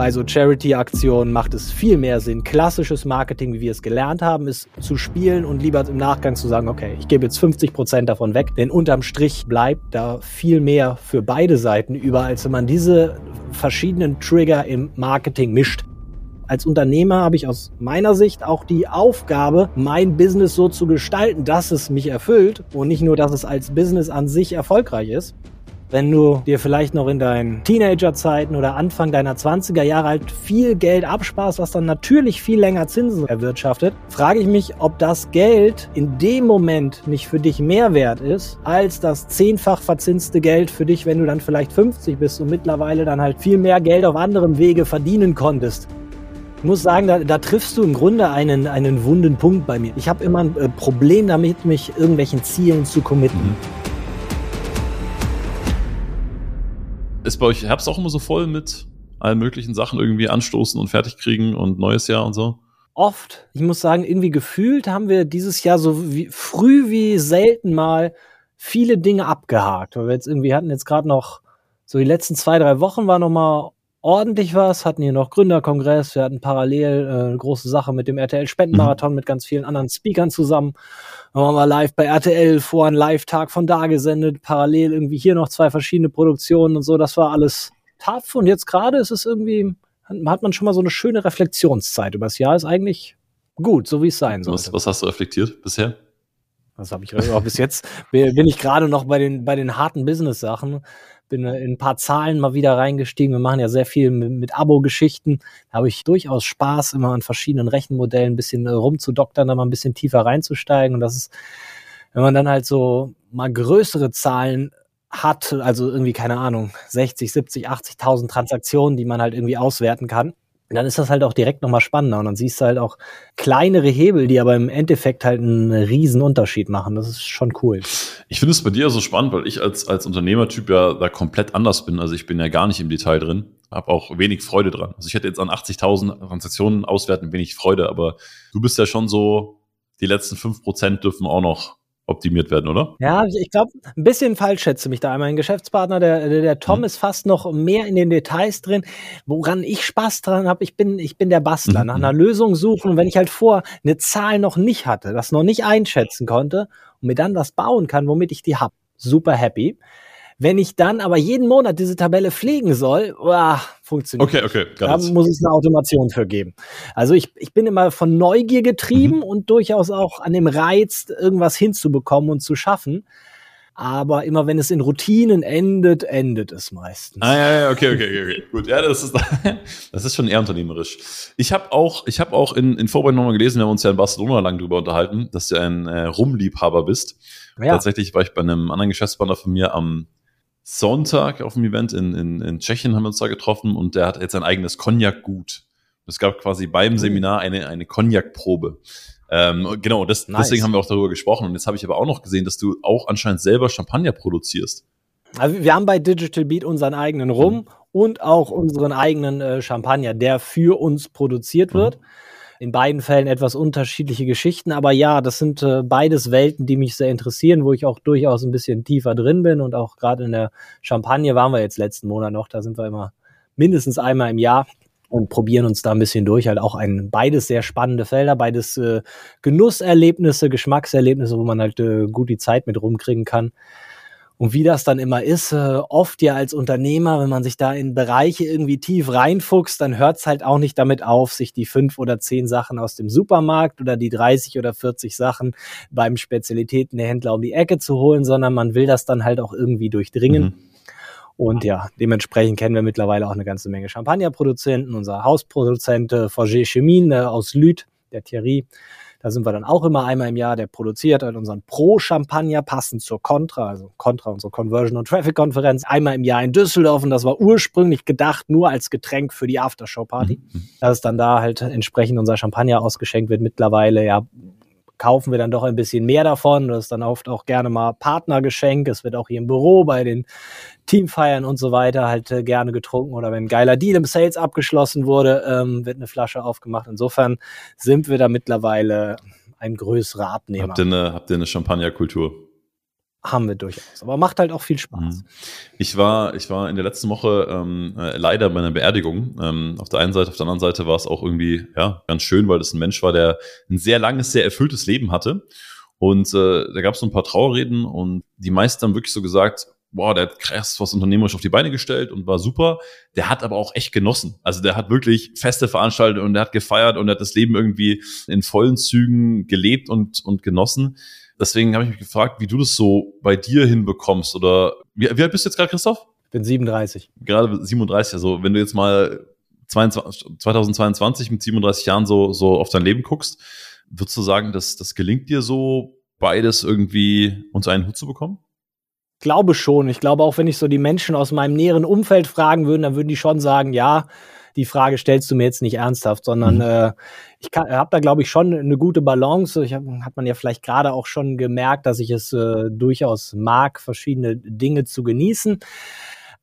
Bei so Charity-Aktionen macht es viel mehr Sinn. Klassisches Marketing, wie wir es gelernt haben, ist zu spielen und lieber im Nachgang zu sagen, okay, ich gebe jetzt 50 Prozent davon weg. Denn unterm Strich bleibt da viel mehr für beide Seiten über, als wenn man diese verschiedenen Trigger im Marketing mischt. Als Unternehmer habe ich aus meiner Sicht auch die Aufgabe, mein Business so zu gestalten, dass es mich erfüllt und nicht nur, dass es als Business an sich erfolgreich ist. Wenn du dir vielleicht noch in deinen Teenagerzeiten oder Anfang deiner 20er Jahre halt viel Geld absparst, was dann natürlich viel länger Zinsen erwirtschaftet, frage ich mich, ob das Geld in dem Moment nicht für dich mehr wert ist, als das zehnfach verzinste Geld für dich, wenn du dann vielleicht 50 bist und mittlerweile dann halt viel mehr Geld auf anderem Wege verdienen konntest. Ich muss sagen, da, da triffst du im Grunde einen, einen wunden Punkt bei mir. Ich habe immer ein äh, Problem damit, mich irgendwelchen Zielen zu committen. Mhm. Ist bei euch Herbst auch immer so voll mit allen möglichen Sachen irgendwie anstoßen und fertig kriegen und neues Jahr und so? Oft. Ich muss sagen, irgendwie gefühlt haben wir dieses Jahr so wie, früh wie selten mal viele Dinge abgehakt. Weil wir jetzt irgendwie hatten jetzt gerade noch so die letzten zwei, drei Wochen war noch mal ordentlich was, hatten hier noch Gründerkongress, wir hatten parallel äh, eine große Sache mit dem RTL Spendenmarathon mhm. mit ganz vielen anderen Speakern zusammen. Dann waren wir live bei RTL vor einen Live-Tag von da gesendet, parallel irgendwie hier noch zwei verschiedene Produktionen und so, das war alles tough und jetzt gerade ist es irgendwie, hat man schon mal so eine schöne Reflexionszeit über das Jahr, ist eigentlich gut, so wie es sein soll. Was, was hast du reflektiert bisher? Was habe ich auch bis jetzt? Bin ich gerade noch bei den, bei den harten Business-Sachen bin in ein paar Zahlen mal wieder reingestiegen. Wir machen ja sehr viel mit, mit Abo-Geschichten. Da habe ich durchaus Spaß, immer an verschiedenen Rechenmodellen ein bisschen äh, rumzudoktern, da mal ein bisschen tiefer reinzusteigen. Und das ist, wenn man dann halt so mal größere Zahlen hat, also irgendwie, keine Ahnung, 60, 70, 80.000 Transaktionen, die man halt irgendwie auswerten kann, dann ist das halt auch direkt nochmal spannender und dann siehst du halt auch kleinere Hebel, die aber im Endeffekt halt einen riesen Unterschied machen. Das ist schon cool. Ich finde es bei dir so spannend, weil ich als, als Unternehmertyp ja da komplett anders bin. Also ich bin ja gar nicht im Detail drin, habe auch wenig Freude dran. Also ich hätte jetzt an 80.000 Transaktionen auswerten wenig Freude, aber du bist ja schon so, die letzten fünf Prozent dürfen auch noch optimiert werden, oder? Ja, ich glaube, ein bisschen falsch schätze mich da. Mein Geschäftspartner, der, der Tom, hm. ist fast noch mehr in den Details drin. Woran ich Spaß dran habe, ich bin, ich bin der Bastler. Mhm. Nach einer Lösung suchen. Und wenn ich halt vor eine Zahl noch nicht hatte, das noch nicht einschätzen konnte und mir dann was bauen kann, womit ich die hab, super happy. Wenn ich dann aber jeden Monat diese Tabelle pflegen soll, uah, funktioniert. Okay, okay. Da muss es eine Automation für geben. Also ich, ich bin immer von Neugier getrieben mhm. und durchaus auch an dem Reiz, irgendwas hinzubekommen und zu schaffen. Aber immer wenn es in Routinen endet, endet es meistens. Ah, ja, ja, okay, okay, okay. Gut, ja, das ist, das ist schon eher unternehmerisch. Ich habe auch, ich habe auch in, in Vorbereitung nochmal gelesen, wir haben uns ja in Barcelona lang drüber unterhalten, dass du ein äh, Rumliebhaber bist. Ja. Tatsächlich war ich bei einem anderen Geschäftspartner von mir am Sonntag auf dem Event in, in, in Tschechien haben wir uns da getroffen und der hat jetzt ein eigenes Cognac-Gut. Es gab quasi beim. Seminar eine, eine Cognac-Probe. Ähm, genau, das, nice. deswegen haben wir auch darüber gesprochen. Und jetzt habe ich aber auch noch gesehen, dass du auch anscheinend selber Champagner produzierst. Also wir haben bei Digital Beat unseren eigenen Rum mhm. und auch unseren eigenen äh, Champagner, der für uns produziert wird. In beiden Fällen etwas unterschiedliche Geschichten, aber ja, das sind äh, beides Welten, die mich sehr interessieren, wo ich auch durchaus ein bisschen tiefer drin bin und auch gerade in der Champagne waren wir jetzt letzten Monat noch, da sind wir immer mindestens einmal im Jahr und probieren uns da ein bisschen durch. Halt auch ein beides sehr spannende Felder, beides äh, Genusserlebnisse, Geschmackserlebnisse, wo man halt äh, gut die Zeit mit rumkriegen kann. Und wie das dann immer ist, äh, oft ja als Unternehmer, wenn man sich da in Bereiche irgendwie tief reinfuchst, dann hört es halt auch nicht damit auf, sich die fünf oder zehn Sachen aus dem Supermarkt oder die 30 oder 40 Sachen beim Spezialitätenhändler um die Ecke zu holen, sondern man will das dann halt auch irgendwie durchdringen. Mhm. Und ja, dementsprechend kennen wir mittlerweile auch eine ganze Menge Champagnerproduzenten. Unser Hausproduzent äh, Forger Chemin äh, aus Lüth, der Thierry, da sind wir dann auch immer einmal im Jahr, der produziert halt unseren Pro-Champagner passend zur Contra, also Contra, unsere Conversion- und Traffic-Konferenz, einmal im Jahr in Düsseldorf und das war ursprünglich gedacht nur als Getränk für die Aftershow-Party. Mhm. mhm. Dass dann da halt entsprechend unser Champagner ausgeschenkt wird. Mittlerweile, ja, kaufen wir dann doch ein bisschen mehr davon. Das ist dann oft auch gerne mal Partnergeschenk. Es wird auch hier im Büro bei den Teamfeiern und so weiter halt äh, gerne getrunken. Oder wenn ein geiler Deal im Sales abgeschlossen wurde, ähm, wird eine Flasche aufgemacht. Insofern sind wir da mittlerweile ein größerer Abnehmer. Habt ihr eine, habt ihr eine Champagnerkultur? haben wir durchaus. Aber macht halt auch viel Spaß. Mhm. Ich war, ich war in der letzten Woche ähm, äh, leider bei einer Beerdigung. Ähm, auf der einen Seite, auf der anderen Seite war es auch irgendwie ja ganz schön, weil das ein Mensch war, der ein sehr langes, sehr erfülltes Leben hatte. Und äh, da gab es so ein paar Trauerreden und die meisten haben wirklich so gesagt, boah, der hat krass was unternehmerisch auf die Beine gestellt und war super. Der hat aber auch echt genossen. Also der hat wirklich feste Veranstaltungen und der hat gefeiert und der hat das Leben irgendwie in vollen Zügen gelebt und, und genossen. Deswegen habe ich mich gefragt, wie du das so bei dir hinbekommst. Oder wie, wie alt bist du jetzt gerade, Christoph? Ich bin 37. Gerade 37. Also wenn du jetzt mal 22, 2022 mit 37 Jahren so, so auf dein Leben guckst, würdest du sagen, dass das gelingt dir so, beides irgendwie unter einen Hut zu bekommen? Glaube schon. Ich glaube auch, wenn ich so die Menschen aus meinem näheren Umfeld fragen würde, dann würden die schon sagen, ja, die Frage stellst du mir jetzt nicht ernsthaft, sondern mhm. äh, ich habe da, glaube ich, schon eine gute Balance. Ich hab, hat man ja vielleicht gerade auch schon gemerkt, dass ich es äh, durchaus mag, verschiedene Dinge zu genießen.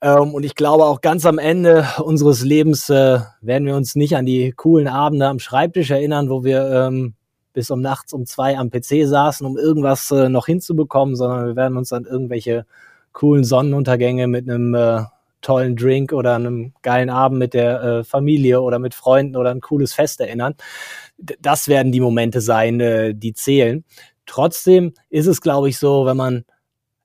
Ähm, und ich glaube auch ganz am Ende unseres Lebens äh, werden wir uns nicht an die coolen Abende am Schreibtisch erinnern, wo wir ähm, bis um nachts um zwei am PC saßen, um irgendwas äh, noch hinzubekommen, sondern wir werden uns an irgendwelche coolen Sonnenuntergänge mit einem äh, tollen Drink oder einem geilen Abend mit der äh, Familie oder mit Freunden oder ein cooles Fest erinnern. Das werden die Momente sein, äh, die zählen. Trotzdem ist es, glaube ich, so, wenn man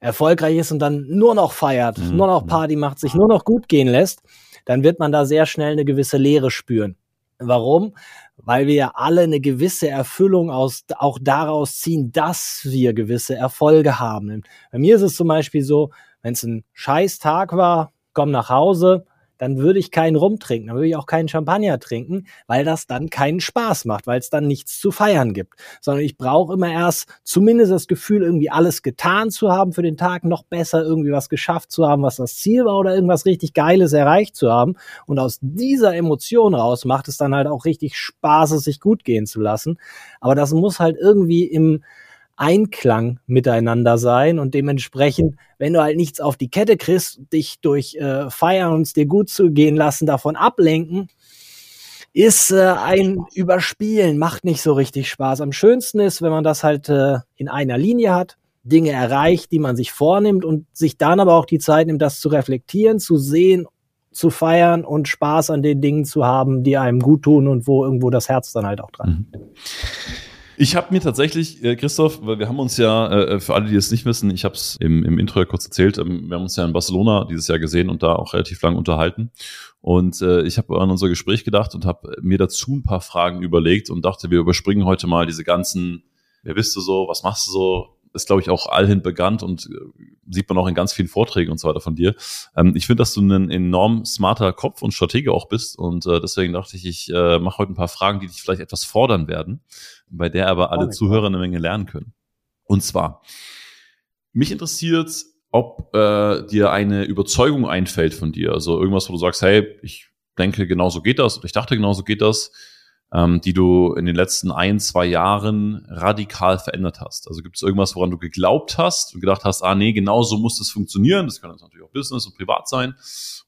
erfolgreich ist und dann nur noch feiert, mhm. nur noch Party macht, sich nur noch gut gehen lässt, dann wird man da sehr schnell eine gewisse Leere spüren. Warum? Weil wir ja alle eine gewisse Erfüllung aus, auch daraus ziehen, dass wir gewisse Erfolge haben. Bei mir ist es zum Beispiel so, wenn es ein scheiß Tag war, komme nach Hause, dann würde ich keinen Rum trinken, dann würde ich auch keinen Champagner trinken, weil das dann keinen Spaß macht, weil es dann nichts zu feiern gibt. Sondern ich brauche immer erst zumindest das Gefühl, irgendwie alles getan zu haben für den Tag, noch besser irgendwie was geschafft zu haben, was das Ziel war oder irgendwas richtig Geiles erreicht zu haben. Und aus dieser Emotion raus macht es dann halt auch richtig Spaß, es sich gut gehen zu lassen. Aber das muss halt irgendwie im Einklang miteinander sein und dementsprechend, wenn du halt nichts auf die Kette kriegst, dich durch äh, Feiern und es dir gut zu gehen lassen, davon ablenken, ist äh, ein Überspielen, macht nicht so richtig Spaß. Am schönsten ist, wenn man das halt äh, in einer Linie hat, Dinge erreicht, die man sich vornimmt und sich dann aber auch die Zeit nimmt, das zu reflektieren, zu sehen, zu feiern und Spaß an den Dingen zu haben, die einem gut tun und wo irgendwo das Herz dann halt auch dran. Mhm. Ich habe mir tatsächlich, äh, Christoph, weil wir haben uns ja, äh, für alle, die es nicht wissen, ich habe es im, im Intro ja kurz erzählt, ähm, wir haben uns ja in Barcelona dieses Jahr gesehen und da auch relativ lang unterhalten. Und äh, ich habe an unser Gespräch gedacht und habe mir dazu ein paar Fragen überlegt und dachte, wir überspringen heute mal diese ganzen, wer bist du so, was machst du so, ist, glaube ich, auch allhin bekannt und äh, sieht man auch in ganz vielen Vorträgen und so weiter von dir. Ähm, ich finde, dass du ein enorm smarter Kopf und Stratege auch bist und äh, deswegen dachte ich, ich äh, mache heute ein paar Fragen, die dich vielleicht etwas fordern werden bei der aber alle oh Zuhörer eine Menge lernen können. Und zwar, mich interessiert, ob äh, dir eine Überzeugung einfällt von dir, also irgendwas, wo du sagst, hey, ich denke, genau so geht das, oder ich dachte, genau so geht das, ähm, die du in den letzten ein, zwei Jahren radikal verändert hast. Also gibt es irgendwas, woran du geglaubt hast und gedacht hast, ah nee, genau so muss das funktionieren, das kann jetzt natürlich auch Business und privat sein,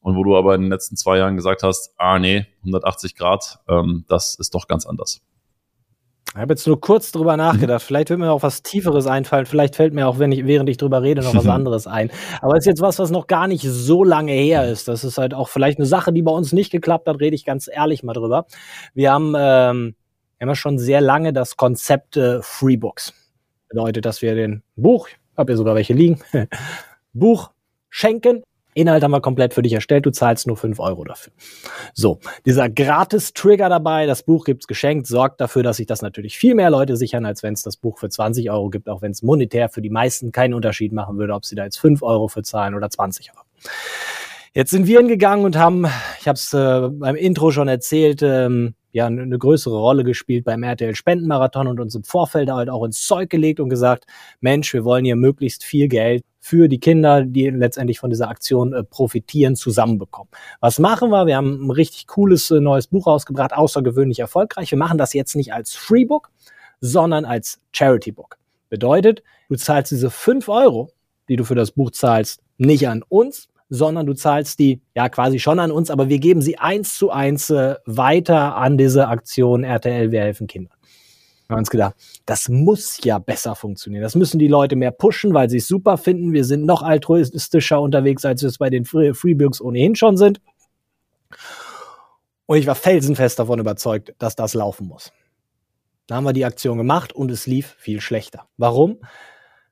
und wo du aber in den letzten zwei Jahren gesagt hast, ah nee, 180 Grad, ähm, das ist doch ganz anders. Ich habe jetzt nur kurz drüber nachgedacht. Mhm. Vielleicht wird mir auch was Tieferes einfallen. Vielleicht fällt mir auch, wenn ich, während ich drüber rede, noch was anderes ein. Aber es ist jetzt was, was noch gar nicht so lange her ist. Das ist halt auch vielleicht eine Sache, die bei uns nicht geklappt hat, rede ich ganz ehrlich mal drüber. Wir haben, ähm, wir haben ja schon sehr lange das Konzept äh, Freebooks. Bedeutet, dass wir den Buch, ich habe hier sogar welche liegen, Buch schenken Inhalt haben wir komplett für dich erstellt, du zahlst nur fünf Euro dafür. So, dieser Gratis-Trigger dabei, das Buch gibt's geschenkt, sorgt dafür, dass sich das natürlich viel mehr Leute sichern, als wenn es das Buch für 20 Euro gibt, auch wenn es monetär für die meisten keinen Unterschied machen würde, ob sie da jetzt fünf Euro für zahlen oder 20 Euro. Jetzt sind wir hingegangen und haben, ich habe es äh, beim Intro schon erzählt, ähm, ja eine größere Rolle gespielt beim RTL Spendenmarathon und uns im Vorfeld halt auch ins Zeug gelegt und gesagt, Mensch, wir wollen hier möglichst viel Geld für die Kinder, die letztendlich von dieser Aktion äh, profitieren, zusammenbekommen. Was machen wir? Wir haben ein richtig cooles äh, neues Buch rausgebracht, außergewöhnlich erfolgreich. Wir machen das jetzt nicht als Freebook, sondern als Charity Book. Bedeutet, du zahlst diese fünf Euro, die du für das Buch zahlst, nicht an uns, sondern du zahlst die ja quasi schon an uns, aber wir geben sie eins zu eins äh, weiter an diese Aktion RTL Wir helfen Kindern. Wir haben uns gedacht, das muss ja besser funktionieren. Das müssen die Leute mehr pushen, weil sie es super finden. Wir sind noch altruistischer unterwegs, als wir es bei den Freebooks ohnehin schon sind. Und ich war felsenfest davon überzeugt, dass das laufen muss. Da haben wir die Aktion gemacht und es lief viel schlechter. Warum?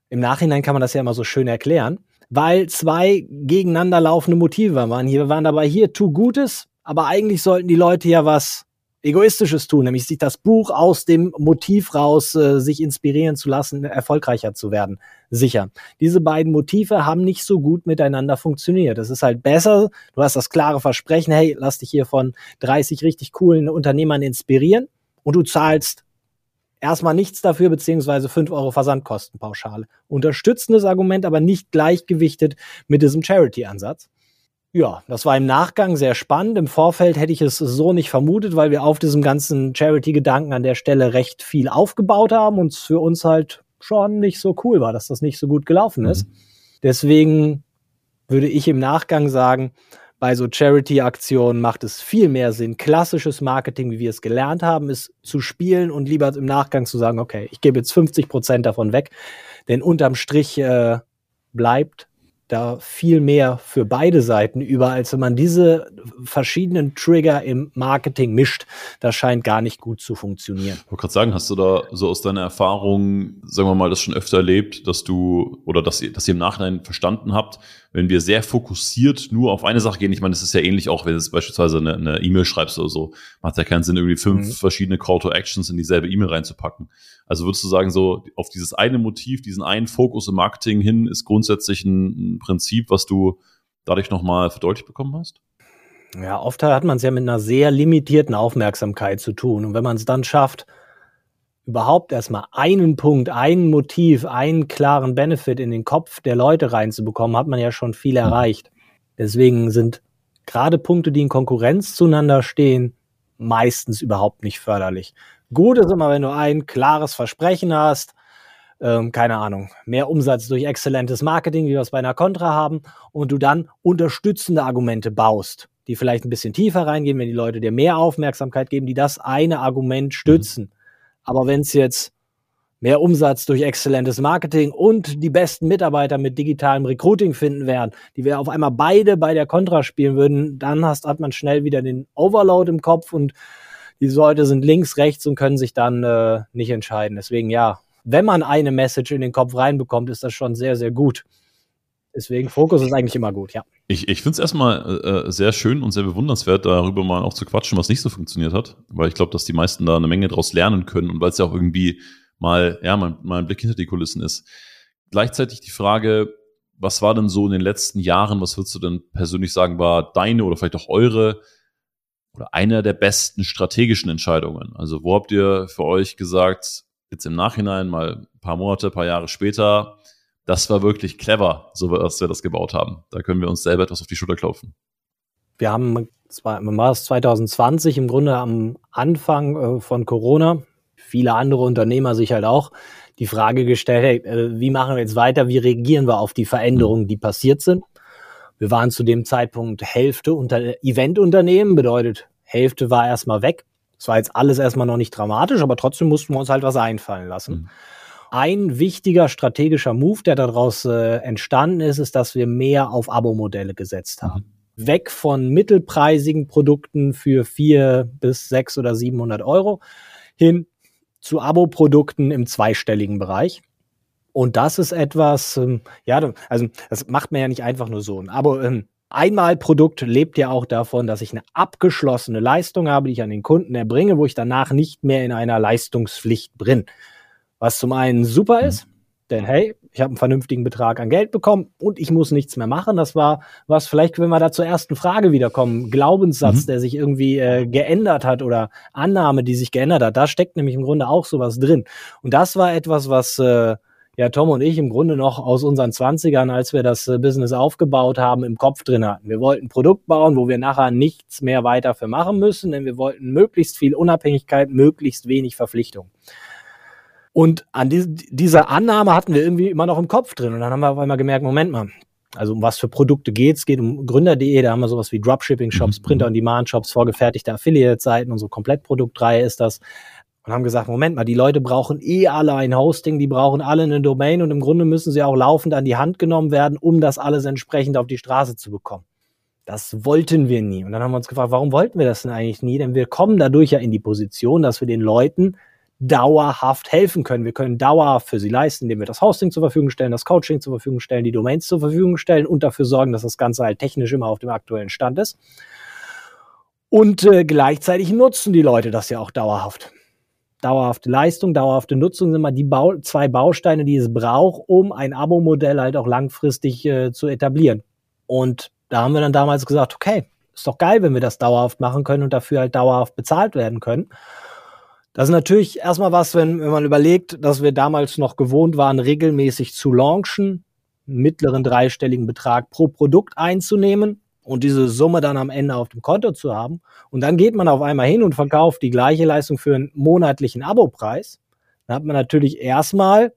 Im Nachhinein kann man das ja immer so schön erklären, weil zwei gegeneinander laufende Motive waren. Hier waren dabei hier tu Gutes, aber eigentlich sollten die Leute ja was Egoistisches tun, nämlich sich das Buch aus dem Motiv raus, äh, sich inspirieren zu lassen, erfolgreicher zu werden, sichern. Diese beiden Motive haben nicht so gut miteinander funktioniert. Es ist halt besser, du hast das klare Versprechen, hey, lass dich hier von 30 richtig coolen Unternehmern inspirieren und du zahlst erstmal nichts dafür, beziehungsweise 5 Euro Versandkostenpauschale. Unterstützendes Argument, aber nicht gleichgewichtet mit diesem Charity-Ansatz. Ja, das war im Nachgang sehr spannend. Im Vorfeld hätte ich es so nicht vermutet, weil wir auf diesem ganzen Charity-Gedanken an der Stelle recht viel aufgebaut haben und es für uns halt schon nicht so cool war, dass das nicht so gut gelaufen ist. Mhm. Deswegen würde ich im Nachgang sagen, bei so Charity-Aktionen macht es viel mehr Sinn, klassisches Marketing, wie wir es gelernt haben, ist zu spielen und lieber im Nachgang zu sagen, okay, ich gebe jetzt 50 Prozent davon weg, denn unterm Strich äh, bleibt da viel mehr für beide Seiten über, als wenn man diese verschiedenen Trigger im Marketing mischt. Das scheint gar nicht gut zu funktionieren. Ich wollte gerade sagen, hast du da so aus deiner Erfahrung, sagen wir mal, das schon öfter erlebt, dass du oder dass ihr, dass ihr im Nachhinein verstanden habt, wenn wir sehr fokussiert nur auf eine Sache gehen, ich meine, das ist ja ähnlich auch, wenn du beispielsweise eine E-Mail schreibst oder so, macht ja keinen Sinn, irgendwie fünf mhm. verschiedene Call to Actions in dieselbe E-Mail reinzupacken. Also würdest du sagen, so auf dieses eine Motiv, diesen einen Fokus im Marketing hin, ist grundsätzlich ein, ein Prinzip, was du dadurch nochmal verdeutlicht bekommen hast? Ja, oft hat man es ja mit einer sehr limitierten Aufmerksamkeit zu tun. Und wenn man es dann schafft, überhaupt erstmal einen Punkt, ein Motiv, einen klaren Benefit in den Kopf der Leute reinzubekommen, hat man ja schon viel erreicht. Deswegen sind gerade Punkte, die in Konkurrenz zueinander stehen, meistens überhaupt nicht förderlich. Gut ist immer, wenn du ein klares Versprechen hast, ähm, keine Ahnung, mehr Umsatz durch exzellentes Marketing, wie wir es bei einer Contra haben, und du dann unterstützende Argumente baust, die vielleicht ein bisschen tiefer reingehen, wenn die Leute dir mehr Aufmerksamkeit geben, die das eine Argument stützen. Mhm. Aber wenn es jetzt mehr Umsatz durch exzellentes Marketing und die besten Mitarbeiter mit digitalem Recruiting finden werden, die wir auf einmal beide bei der Contra spielen würden, dann hast, hat man schnell wieder den Overload im Kopf und die Leute sind links, rechts und können sich dann äh, nicht entscheiden. Deswegen ja, wenn man eine Message in den Kopf reinbekommt, ist das schon sehr, sehr gut. Deswegen Fokus ist eigentlich immer gut, ja. Ich, ich finde es erstmal äh, sehr schön und sehr bewundernswert, darüber mal auch zu quatschen, was nicht so funktioniert hat, weil ich glaube, dass die meisten da eine Menge daraus lernen können und weil es ja auch irgendwie mal, ja, mal, mal ein Blick hinter die Kulissen ist. Gleichzeitig die Frage, was war denn so in den letzten Jahren, was würdest du denn persönlich sagen, war deine oder vielleicht auch eure oder einer der besten strategischen Entscheidungen? Also wo habt ihr für euch gesagt, jetzt im Nachhinein, mal ein paar Monate, ein paar Jahre später, das war wirklich clever, so dass wir das gebaut haben. Da können wir uns selber etwas auf die Schulter klopfen. Wir haben, war es 2020 im Grunde am Anfang äh, von Corona, viele andere Unternehmer sich halt auch die Frage gestellt, hey, äh, wie machen wir jetzt weiter, wie reagieren wir auf die Veränderungen, die passiert sind. Wir waren zu dem Zeitpunkt Hälfte unter Eventunternehmen, bedeutet Hälfte war erstmal weg. Das war jetzt alles erstmal noch nicht dramatisch, aber trotzdem mussten wir uns halt was einfallen lassen. Mhm. Ein wichtiger strategischer Move, der daraus äh, entstanden ist, ist, dass wir mehr auf Abo-Modelle gesetzt haben. Mhm. Weg von mittelpreisigen Produkten für vier bis sechs oder 700 Euro hin zu Abo-Produkten im zweistelligen Bereich. Und das ist etwas, ähm, ja, also das macht man ja nicht einfach nur so. Abo, ähm, Einmalprodukt lebt ja auch davon, dass ich eine abgeschlossene Leistung habe, die ich an den Kunden erbringe, wo ich danach nicht mehr in einer Leistungspflicht bin. Was zum einen super mhm. ist, denn hey, ich habe einen vernünftigen Betrag an Geld bekommen und ich muss nichts mehr machen. Das war was, vielleicht, wenn wir da zur ersten Frage wiederkommen, Glaubenssatz, mhm. der sich irgendwie äh, geändert hat oder Annahme, die sich geändert hat. Da steckt nämlich im Grunde auch sowas drin. Und das war etwas, was äh, ja Tom und ich im Grunde noch aus unseren Zwanzigern, als wir das äh, Business aufgebaut haben, im Kopf drin hatten. Wir wollten ein Produkt bauen, wo wir nachher nichts mehr weiter für machen müssen, denn wir wollten möglichst viel Unabhängigkeit, möglichst wenig Verpflichtung. Und an die, dieser Annahme hatten wir irgendwie immer noch im Kopf drin. Und dann haben wir auf einmal gemerkt, Moment mal, also um was für Produkte geht's? Es geht um Gründer.de, da haben wir sowas wie Dropshipping-Shops, mhm. Printer- on Demand-Shops, vorgefertigte Affiliate-Seiten, unsere Komplettproduktreihe ist das. Und haben gesagt, Moment mal, die Leute brauchen eh alle ein Hosting, die brauchen alle eine Domain und im Grunde müssen sie auch laufend an die Hand genommen werden, um das alles entsprechend auf die Straße zu bekommen. Das wollten wir nie. Und dann haben wir uns gefragt, warum wollten wir das denn eigentlich nie? Denn wir kommen dadurch ja in die Position, dass wir den Leuten dauerhaft helfen können. Wir können dauerhaft für sie leisten, indem wir das Hosting zur Verfügung stellen, das Coaching zur Verfügung stellen, die Domains zur Verfügung stellen und dafür sorgen, dass das Ganze halt technisch immer auf dem aktuellen Stand ist. Und äh, gleichzeitig nutzen die Leute das ja auch dauerhaft dauerhafte Leistung, dauerhafte Nutzung sind mal die Bau zwei Bausteine, die es braucht, um ein Abo-Modell halt auch langfristig äh, zu etablieren. Und da haben wir dann damals gesagt, okay, ist doch geil, wenn wir das dauerhaft machen können und dafür halt dauerhaft bezahlt werden können. Das ist natürlich erstmal was, wenn, wenn man überlegt, dass wir damals noch gewohnt waren, regelmäßig zu launchen, mittleren dreistelligen Betrag pro Produkt einzunehmen und diese Summe dann am Ende auf dem Konto zu haben. Und dann geht man auf einmal hin und verkauft die gleiche Leistung für einen monatlichen Abopreis. Dann hat man natürlich erstmal,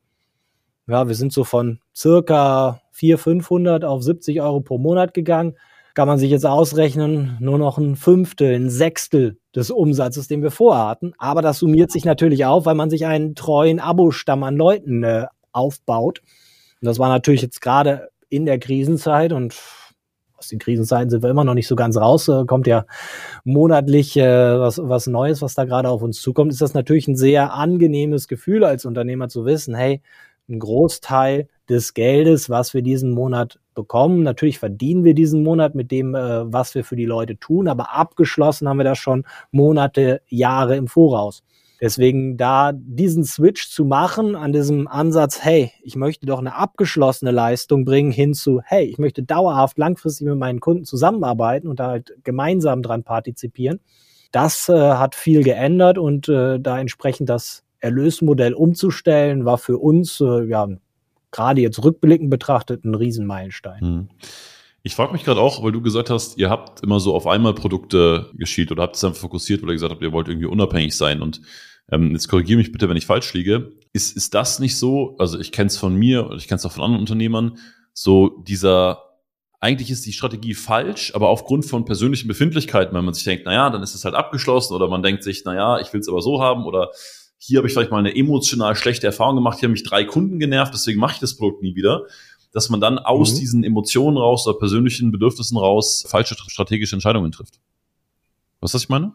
ja, wir sind so von circa 400, 500 auf 70 Euro pro Monat gegangen. Kann man sich jetzt ausrechnen, nur noch ein Fünftel, ein Sechstel des Umsatzes, den wir vorhatten. Aber das summiert sich natürlich auf, weil man sich einen treuen Abostamm an Leuten äh, aufbaut. Und das war natürlich jetzt gerade in der Krisenzeit und aus den Krisenzeiten sind wir immer noch nicht so ganz raus, äh, kommt ja monatlich äh, was, was Neues, was da gerade auf uns zukommt, ist das natürlich ein sehr angenehmes Gefühl als Unternehmer zu wissen, hey, ein Großteil des Geldes, was wir diesen Monat bekommen, natürlich verdienen wir diesen Monat mit dem, äh, was wir für die Leute tun, aber abgeschlossen haben wir das schon Monate, Jahre im Voraus. Deswegen da diesen Switch zu machen an diesem Ansatz, hey, ich möchte doch eine abgeschlossene Leistung bringen, hin zu, hey, ich möchte dauerhaft langfristig mit meinen Kunden zusammenarbeiten und da halt gemeinsam dran partizipieren. Das äh, hat viel geändert und äh, da entsprechend das Erlösmodell umzustellen, war für uns, äh, ja, gerade jetzt rückblickend betrachtet, ein Riesenmeilenstein. Hm. Ich frage mich gerade auch, weil du gesagt hast, ihr habt immer so auf einmal Produkte geschielt oder habt es dann fokussiert, weil ihr gesagt habt, ihr wollt irgendwie unabhängig sein. Und ähm, jetzt korrigiere mich bitte, wenn ich falsch liege. Ist, ist das nicht so, also ich kenne es von mir und ich kenne es auch von anderen Unternehmern, so dieser, eigentlich ist die Strategie falsch, aber aufgrund von persönlichen Befindlichkeiten, wenn man sich denkt, naja, dann ist es halt abgeschlossen oder man denkt sich, naja, ich will es aber so haben oder hier habe ich vielleicht mal eine emotional schlechte Erfahrung gemacht, hier haben mich drei Kunden genervt, deswegen mache ich das Produkt nie wieder dass man dann aus mhm. diesen Emotionen raus oder persönlichen Bedürfnissen raus falsche strategische Entscheidungen trifft. Was das ich meine?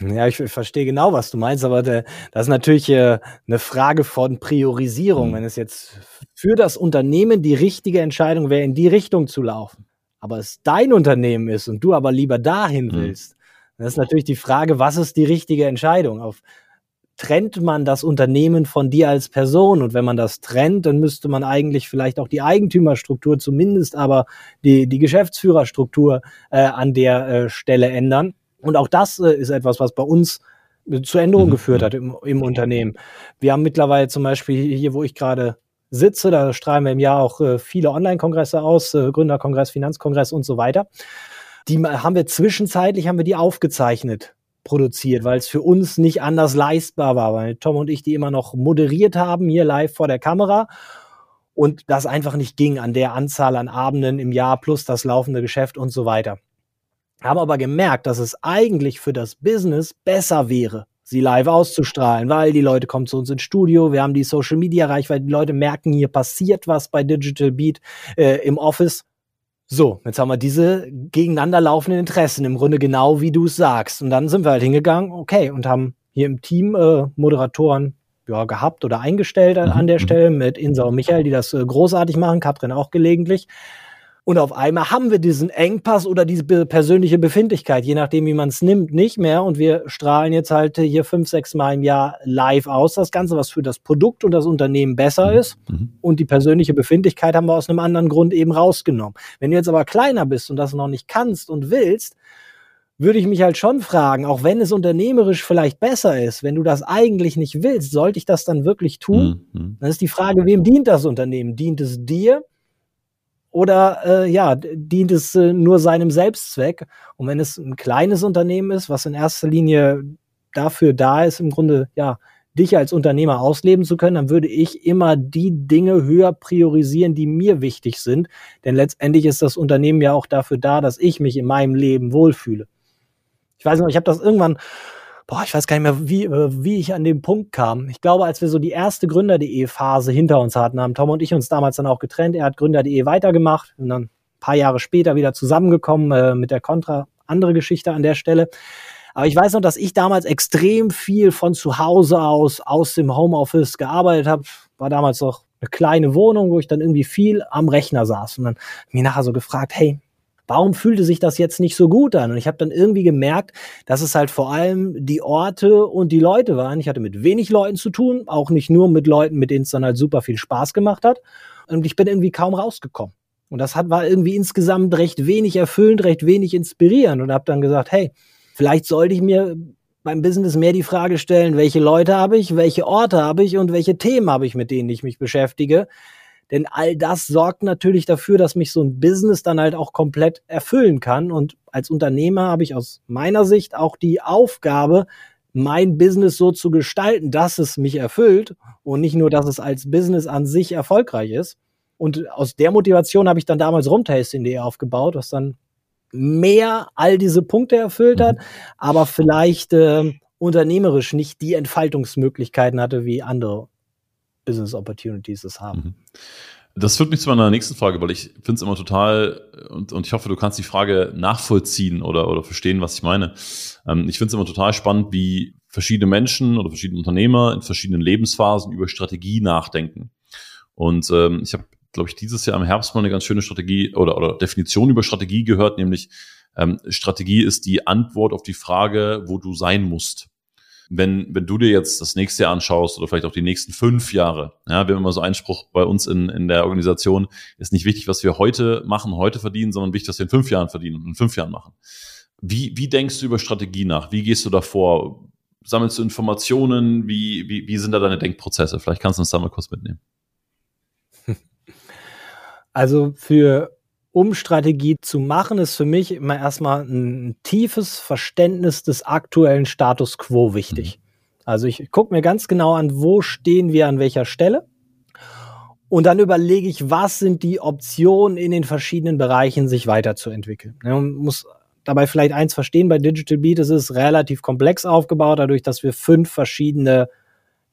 Ja, ich, verstehe genau, was du meinst, aber de, das ist natürlich äh, eine Frage von Priorisierung. Mhm. Wenn es jetzt für das Unternehmen die richtige Entscheidung wäre, in die Richtung zu laufen, aber es dein Unternehmen ist und du aber lieber dahin mhm. willst, dann ist natürlich die Frage, was ist die richtige Entscheidung? Auf trennt man das Unternehmen von dir als Person. Und wenn man das trennt, dann müsste man eigentlich vielleicht auch die Eigentümerstruktur, zumindest aber die, die Geschäftsführerstruktur äh, an der äh, Stelle ändern. Und auch das äh, ist etwas, was bei uns zu Änderungen mhm. geführt hat im, im Unternehmen. Wir haben mittlerweile zum Beispiel hier, wo ich gerade sitze, da strahlen wir im Jahr auch äh, viele Online-Kongresse aus, äh, Gründerkongress, Finanzkongress und so weiter. Die haben wir zwischenzeitlich haben wir die aufgezeichnet produziert, weil es für uns nicht anders leistbar war, weil Tom und ich die immer noch moderiert haben, hier live vor der Kamera und das einfach nicht ging an der Anzahl an Abenden im Jahr plus das laufende Geschäft und so weiter. Haben aber gemerkt, dass es eigentlich für das Business besser wäre, sie live auszustrahlen, weil die Leute kommen zu uns ins Studio, wir haben die Social Media Reichweite, die Leute merken, hier passiert was bei Digital Beat äh, im Office so, jetzt haben wir diese gegeneinander laufenden Interessen, im Grunde genau wie du es sagst. Und dann sind wir halt hingegangen, okay, und haben hier im Team äh, Moderatoren ja, gehabt oder eingestellt an, an der mhm. Stelle mit Insa und Michael, die das äh, großartig machen, Katrin auch gelegentlich. Und auf einmal haben wir diesen Engpass oder diese persönliche Befindlichkeit, je nachdem, wie man es nimmt, nicht mehr. Und wir strahlen jetzt halt hier fünf, sechs Mal im Jahr live aus. Das Ganze, was für das Produkt und das Unternehmen besser mhm. ist. Mhm. Und die persönliche Befindlichkeit haben wir aus einem anderen Grund eben rausgenommen. Wenn du jetzt aber kleiner bist und das noch nicht kannst und willst, würde ich mich halt schon fragen, auch wenn es unternehmerisch vielleicht besser ist, wenn du das eigentlich nicht willst, sollte ich das dann wirklich tun? Mhm. Dann ist die Frage, wem dient das Unternehmen? Dient es dir? Oder äh, ja, dient es äh, nur seinem Selbstzweck? Und wenn es ein kleines Unternehmen ist, was in erster Linie dafür da ist, im Grunde ja dich als Unternehmer ausleben zu können, dann würde ich immer die Dinge höher priorisieren, die mir wichtig sind. Denn letztendlich ist das Unternehmen ja auch dafür da, dass ich mich in meinem Leben wohlfühle. Ich weiß noch, ich habe das irgendwann boah, ich weiß gar nicht mehr, wie, äh, wie ich an den Punkt kam. Ich glaube, als wir so die erste Gründer.de Phase hinter uns hatten, haben Tom und ich uns damals dann auch getrennt. Er hat Gründer.de weitergemacht und dann ein paar Jahre später wieder zusammengekommen äh, mit der Contra. Andere Geschichte an der Stelle. Aber ich weiß noch, dass ich damals extrem viel von zu Hause aus, aus dem Homeoffice gearbeitet habe. War damals noch eine kleine Wohnung, wo ich dann irgendwie viel am Rechner saß und dann mir nachher so gefragt, hey, warum fühlte sich das jetzt nicht so gut an? Und ich habe dann irgendwie gemerkt, dass es halt vor allem die Orte und die Leute waren. Ich hatte mit wenig Leuten zu tun, auch nicht nur mit Leuten, mit denen es dann halt super viel Spaß gemacht hat. Und ich bin irgendwie kaum rausgekommen. Und das hat, war irgendwie insgesamt recht wenig erfüllend, recht wenig inspirierend. Und habe dann gesagt, hey, vielleicht sollte ich mir beim Business mehr die Frage stellen, welche Leute habe ich, welche Orte habe ich und welche Themen habe ich, mit denen ich mich beschäftige. Denn all das sorgt natürlich dafür, dass mich so ein Business dann halt auch komplett erfüllen kann. Und als Unternehmer habe ich aus meiner Sicht auch die Aufgabe, mein Business so zu gestalten, dass es mich erfüllt und nicht nur, dass es als Business an sich erfolgreich ist. Und aus der Motivation habe ich dann damals Rumtasting.de aufgebaut, was dann mehr all diese Punkte erfüllt hat, mhm. aber vielleicht äh, unternehmerisch nicht die Entfaltungsmöglichkeiten hatte, wie andere Business Opportunities es haben. Mhm. Das führt mich zu meiner nächsten Frage, weil ich finde es immer total, und, und ich hoffe, du kannst die Frage nachvollziehen oder, oder verstehen, was ich meine. Ähm, ich finde es immer total spannend, wie verschiedene Menschen oder verschiedene Unternehmer in verschiedenen Lebensphasen über Strategie nachdenken. Und ähm, ich habe, glaube ich, dieses Jahr im Herbst mal eine ganz schöne Strategie oder, oder Definition über Strategie gehört, nämlich ähm, Strategie ist die Antwort auf die Frage, wo du sein musst wenn, wenn du dir jetzt das nächste Jahr anschaust oder vielleicht auch die nächsten fünf Jahre, ja, wir haben immer so einen Spruch bei uns in, in der Organisation, ist nicht wichtig, was wir heute machen, heute verdienen, sondern wichtig, was wir in fünf Jahren verdienen und in fünf Jahren machen. Wie, wie denkst du über Strategie nach? Wie gehst du davor? Sammelst du Informationen? Wie, wie, wie sind da deine Denkprozesse? Vielleicht kannst du uns da mal kurz mitnehmen. Also für um Strategie zu machen, ist für mich immer erstmal ein tiefes Verständnis des aktuellen Status quo wichtig. Mhm. Also ich gucke mir ganz genau an, wo stehen wir an welcher Stelle. Und dann überlege ich, was sind die Optionen in den verschiedenen Bereichen, sich weiterzuentwickeln. Man muss dabei vielleicht eins verstehen, bei Digital Beat ist es relativ komplex aufgebaut, dadurch, dass wir fünf verschiedene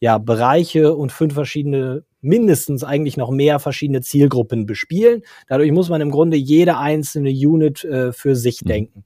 ja, Bereiche und fünf verschiedene mindestens eigentlich noch mehr verschiedene Zielgruppen bespielen. Dadurch muss man im Grunde jede einzelne Unit äh, für sich mhm. denken.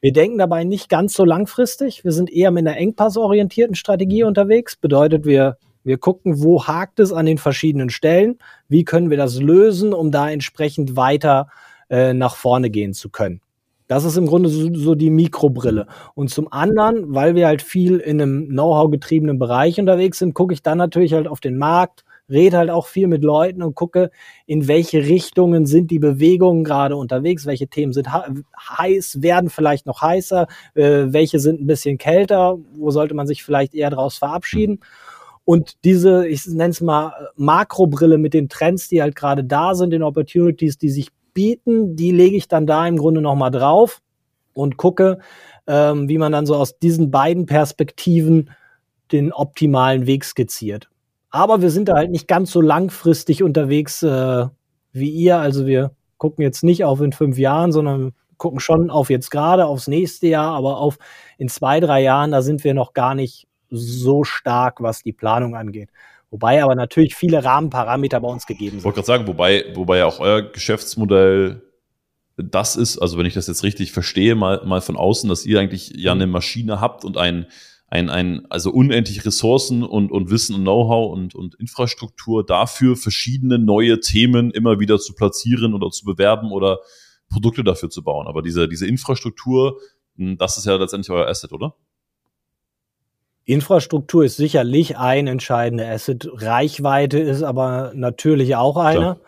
Wir denken dabei nicht ganz so langfristig. Wir sind eher mit einer engpassorientierten Strategie unterwegs. Bedeutet, wir, wir gucken, wo hakt es an den verschiedenen Stellen? Wie können wir das lösen, um da entsprechend weiter äh, nach vorne gehen zu können? Das ist im Grunde so, so, die Mikrobrille. Und zum anderen, weil wir halt viel in einem Know-how getriebenen Bereich unterwegs sind, gucke ich dann natürlich halt auf den Markt, rede halt auch viel mit Leuten und gucke, in welche Richtungen sind die Bewegungen gerade unterwegs, welche Themen sind heiß, werden vielleicht noch heißer, äh, welche sind ein bisschen kälter, wo sollte man sich vielleicht eher daraus verabschieden. Und diese, ich nenne es mal Makrobrille mit den Trends, die halt gerade da sind, den Opportunities, die sich bieten, die lege ich dann da im Grunde nochmal drauf und gucke, ähm, wie man dann so aus diesen beiden Perspektiven den optimalen Weg skizziert. Aber wir sind da halt nicht ganz so langfristig unterwegs äh, wie ihr. Also wir gucken jetzt nicht auf in fünf Jahren, sondern gucken schon auf jetzt gerade, aufs nächste Jahr, aber auf in zwei, drei Jahren, da sind wir noch gar nicht so stark, was die Planung angeht. Wobei aber natürlich viele Rahmenparameter bei uns gegeben sind. Ich wollte gerade sagen, wobei, wobei ja auch euer Geschäftsmodell das ist, also wenn ich das jetzt richtig verstehe, mal, mal von außen, dass ihr eigentlich ja eine Maschine habt und ein, ein, ein, also unendlich Ressourcen und, und Wissen und Know-how und, und Infrastruktur dafür, verschiedene neue Themen immer wieder zu platzieren oder zu bewerben oder Produkte dafür zu bauen. Aber diese, diese Infrastruktur, hm, das ist ja letztendlich euer Asset, oder? Infrastruktur ist sicherlich ein entscheidender Asset. Reichweite ist aber natürlich auch einer.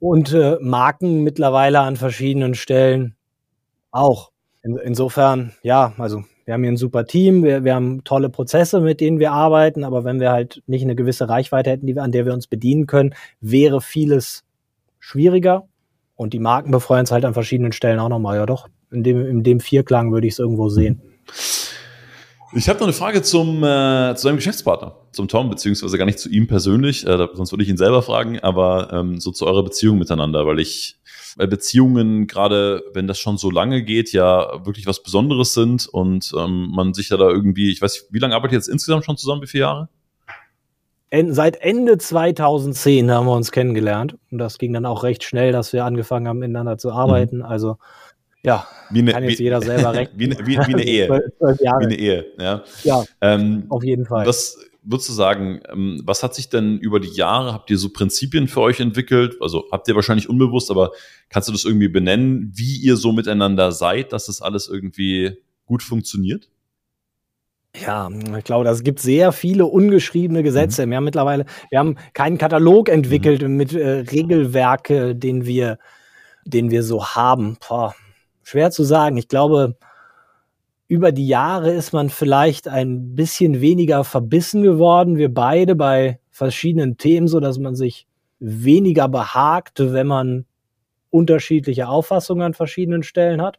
Und äh, Marken mittlerweile an verschiedenen Stellen auch. In, insofern, ja, also wir haben hier ein super Team, wir, wir haben tolle Prozesse, mit denen wir arbeiten, aber wenn wir halt nicht eine gewisse Reichweite hätten, die wir, an der wir uns bedienen können, wäre vieles schwieriger. Und die Marken befreuen es halt an verschiedenen Stellen auch nochmal. Ja doch, in dem, in dem Vierklang würde ich es irgendwo sehen. Ich habe noch eine Frage zum, äh, zu deinem Geschäftspartner, zum Tom, beziehungsweise gar nicht zu ihm persönlich, äh, sonst würde ich ihn selber fragen, aber ähm, so zu eurer Beziehung miteinander, weil ich weil Beziehungen, gerade wenn das schon so lange geht, ja wirklich was Besonderes sind und ähm, man sich ja da irgendwie, ich weiß, wie lange arbeitet ihr jetzt insgesamt schon zusammen, wie viele Jahre? seit Ende 2010 haben wir uns kennengelernt und das ging dann auch recht schnell, dass wir angefangen haben, miteinander zu arbeiten. Mhm. Also ja, wie eine, kann jetzt wie, jeder selber rechnen. Wie, wie, wie eine Ehe. Wie eine Ehe, ja. Ja, ähm, auf jeden Fall. Was würdest du sagen, ähm, was hat sich denn über die Jahre, habt ihr so Prinzipien für euch entwickelt? Also habt ihr wahrscheinlich unbewusst, aber kannst du das irgendwie benennen, wie ihr so miteinander seid, dass das alles irgendwie gut funktioniert? Ja, ich glaube, es gibt sehr viele ungeschriebene Gesetze. Mhm. Wir haben mittlerweile, wir haben keinen Katalog entwickelt mhm. mit äh, Regelwerke, den wir, den wir so haben. Boah, schwer zu sagen. Ich glaube, über die Jahre ist man vielleicht ein bisschen weniger verbissen geworden. Wir beide bei verschiedenen Themen, so dass man sich weniger behagt, wenn man unterschiedliche Auffassungen an verschiedenen Stellen hat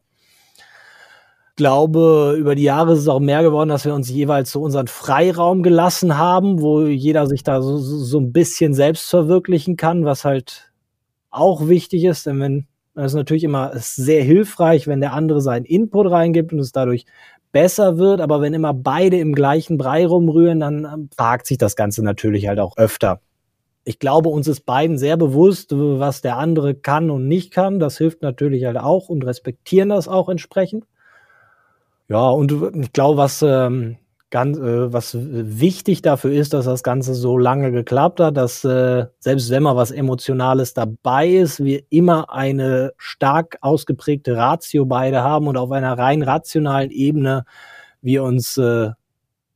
glaube, über die Jahre ist es auch mehr geworden, dass wir uns jeweils so unseren Freiraum gelassen haben, wo jeder sich da so, so ein bisschen selbst verwirklichen kann, was halt auch wichtig ist, denn wenn das ist natürlich immer sehr hilfreich, wenn der andere seinen Input reingibt und es dadurch besser wird, aber wenn immer beide im gleichen Brei rumrühren, dann ähm, fragt sich das Ganze natürlich halt auch öfter. Ich glaube, uns ist beiden sehr bewusst, was der andere kann und nicht kann. Das hilft natürlich halt auch und respektieren das auch entsprechend. Ja, und ich glaube, was ähm, ganz, äh, was wichtig dafür ist, dass das Ganze so lange geklappt hat, dass äh, selbst wenn mal was Emotionales dabei ist, wir immer eine stark ausgeprägte Ratio beide haben und auf einer rein rationalen Ebene wir uns äh,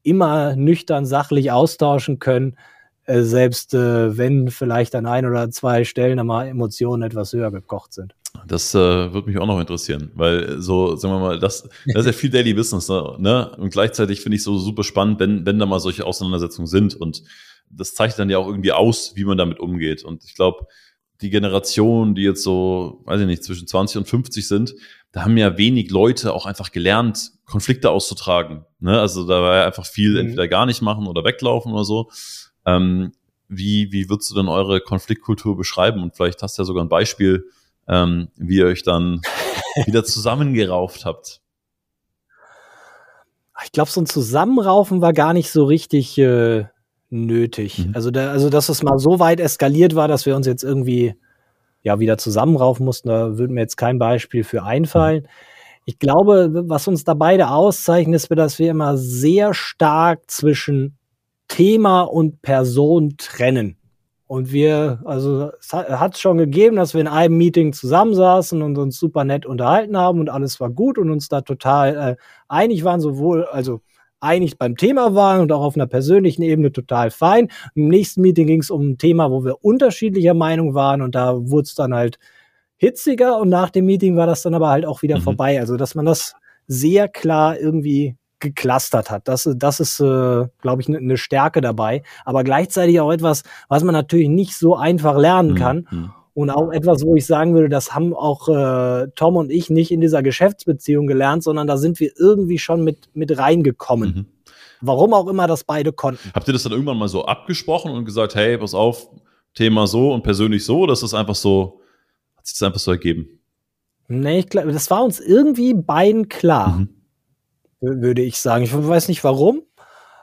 immer nüchtern sachlich austauschen können, äh, selbst äh, wenn vielleicht an ein oder zwei Stellen einmal Emotionen etwas höher gekocht sind. Das äh, würde mich auch noch interessieren, weil so, sagen wir mal, das, das ist ja viel Daily Business, ne? ne? Und gleichzeitig finde ich so super spannend, wenn, wenn da mal solche Auseinandersetzungen sind. Und das zeichnet dann ja auch irgendwie aus, wie man damit umgeht. Und ich glaube, die Generation, die jetzt so, weiß ich nicht, zwischen 20 und 50 sind, da haben ja wenig Leute auch einfach gelernt, Konflikte auszutragen. Ne? Also da war ja einfach viel mhm. entweder gar nicht machen oder weglaufen oder so. Ähm, wie, wie würdest du denn eure Konfliktkultur beschreiben? Und vielleicht hast du ja sogar ein Beispiel, ähm, wie ihr euch dann wieder zusammengerauft habt. Ich glaube, so ein Zusammenraufen war gar nicht so richtig äh, nötig. Mhm. Also, da, also, dass es mal so weit eskaliert war, dass wir uns jetzt irgendwie ja wieder zusammenraufen mussten, da würde mir jetzt kein Beispiel für einfallen. Mhm. Ich glaube, was uns da beide auszeichnet, ist, dass wir immer sehr stark zwischen Thema und Person trennen. Und wir, also es hat es schon gegeben, dass wir in einem Meeting zusammensaßen und uns super nett unterhalten haben und alles war gut und uns da total äh, einig waren, sowohl, also einig beim Thema waren und auch auf einer persönlichen Ebene total fein. Im nächsten Meeting ging es um ein Thema, wo wir unterschiedlicher Meinung waren und da wurde es dann halt hitziger und nach dem Meeting war das dann aber halt auch wieder mhm. vorbei. Also dass man das sehr klar irgendwie geklustert hat. Das, das ist, äh, glaube ich, eine ne Stärke dabei. Aber gleichzeitig auch etwas, was man natürlich nicht so einfach lernen mhm, kann. Mhm. Und auch etwas, wo ich sagen würde, das haben auch äh, Tom und ich nicht in dieser Geschäftsbeziehung gelernt, sondern da sind wir irgendwie schon mit, mit reingekommen. Mhm. Warum auch immer das beide konnten. Habt ihr das dann irgendwann mal so abgesprochen und gesagt, hey, pass auf, Thema so und persönlich so? Oder ist das einfach so, hat sich das einfach so ergeben? Nee, ich glaube, das war uns irgendwie beiden klar. Mhm würde ich sagen. Ich weiß nicht warum.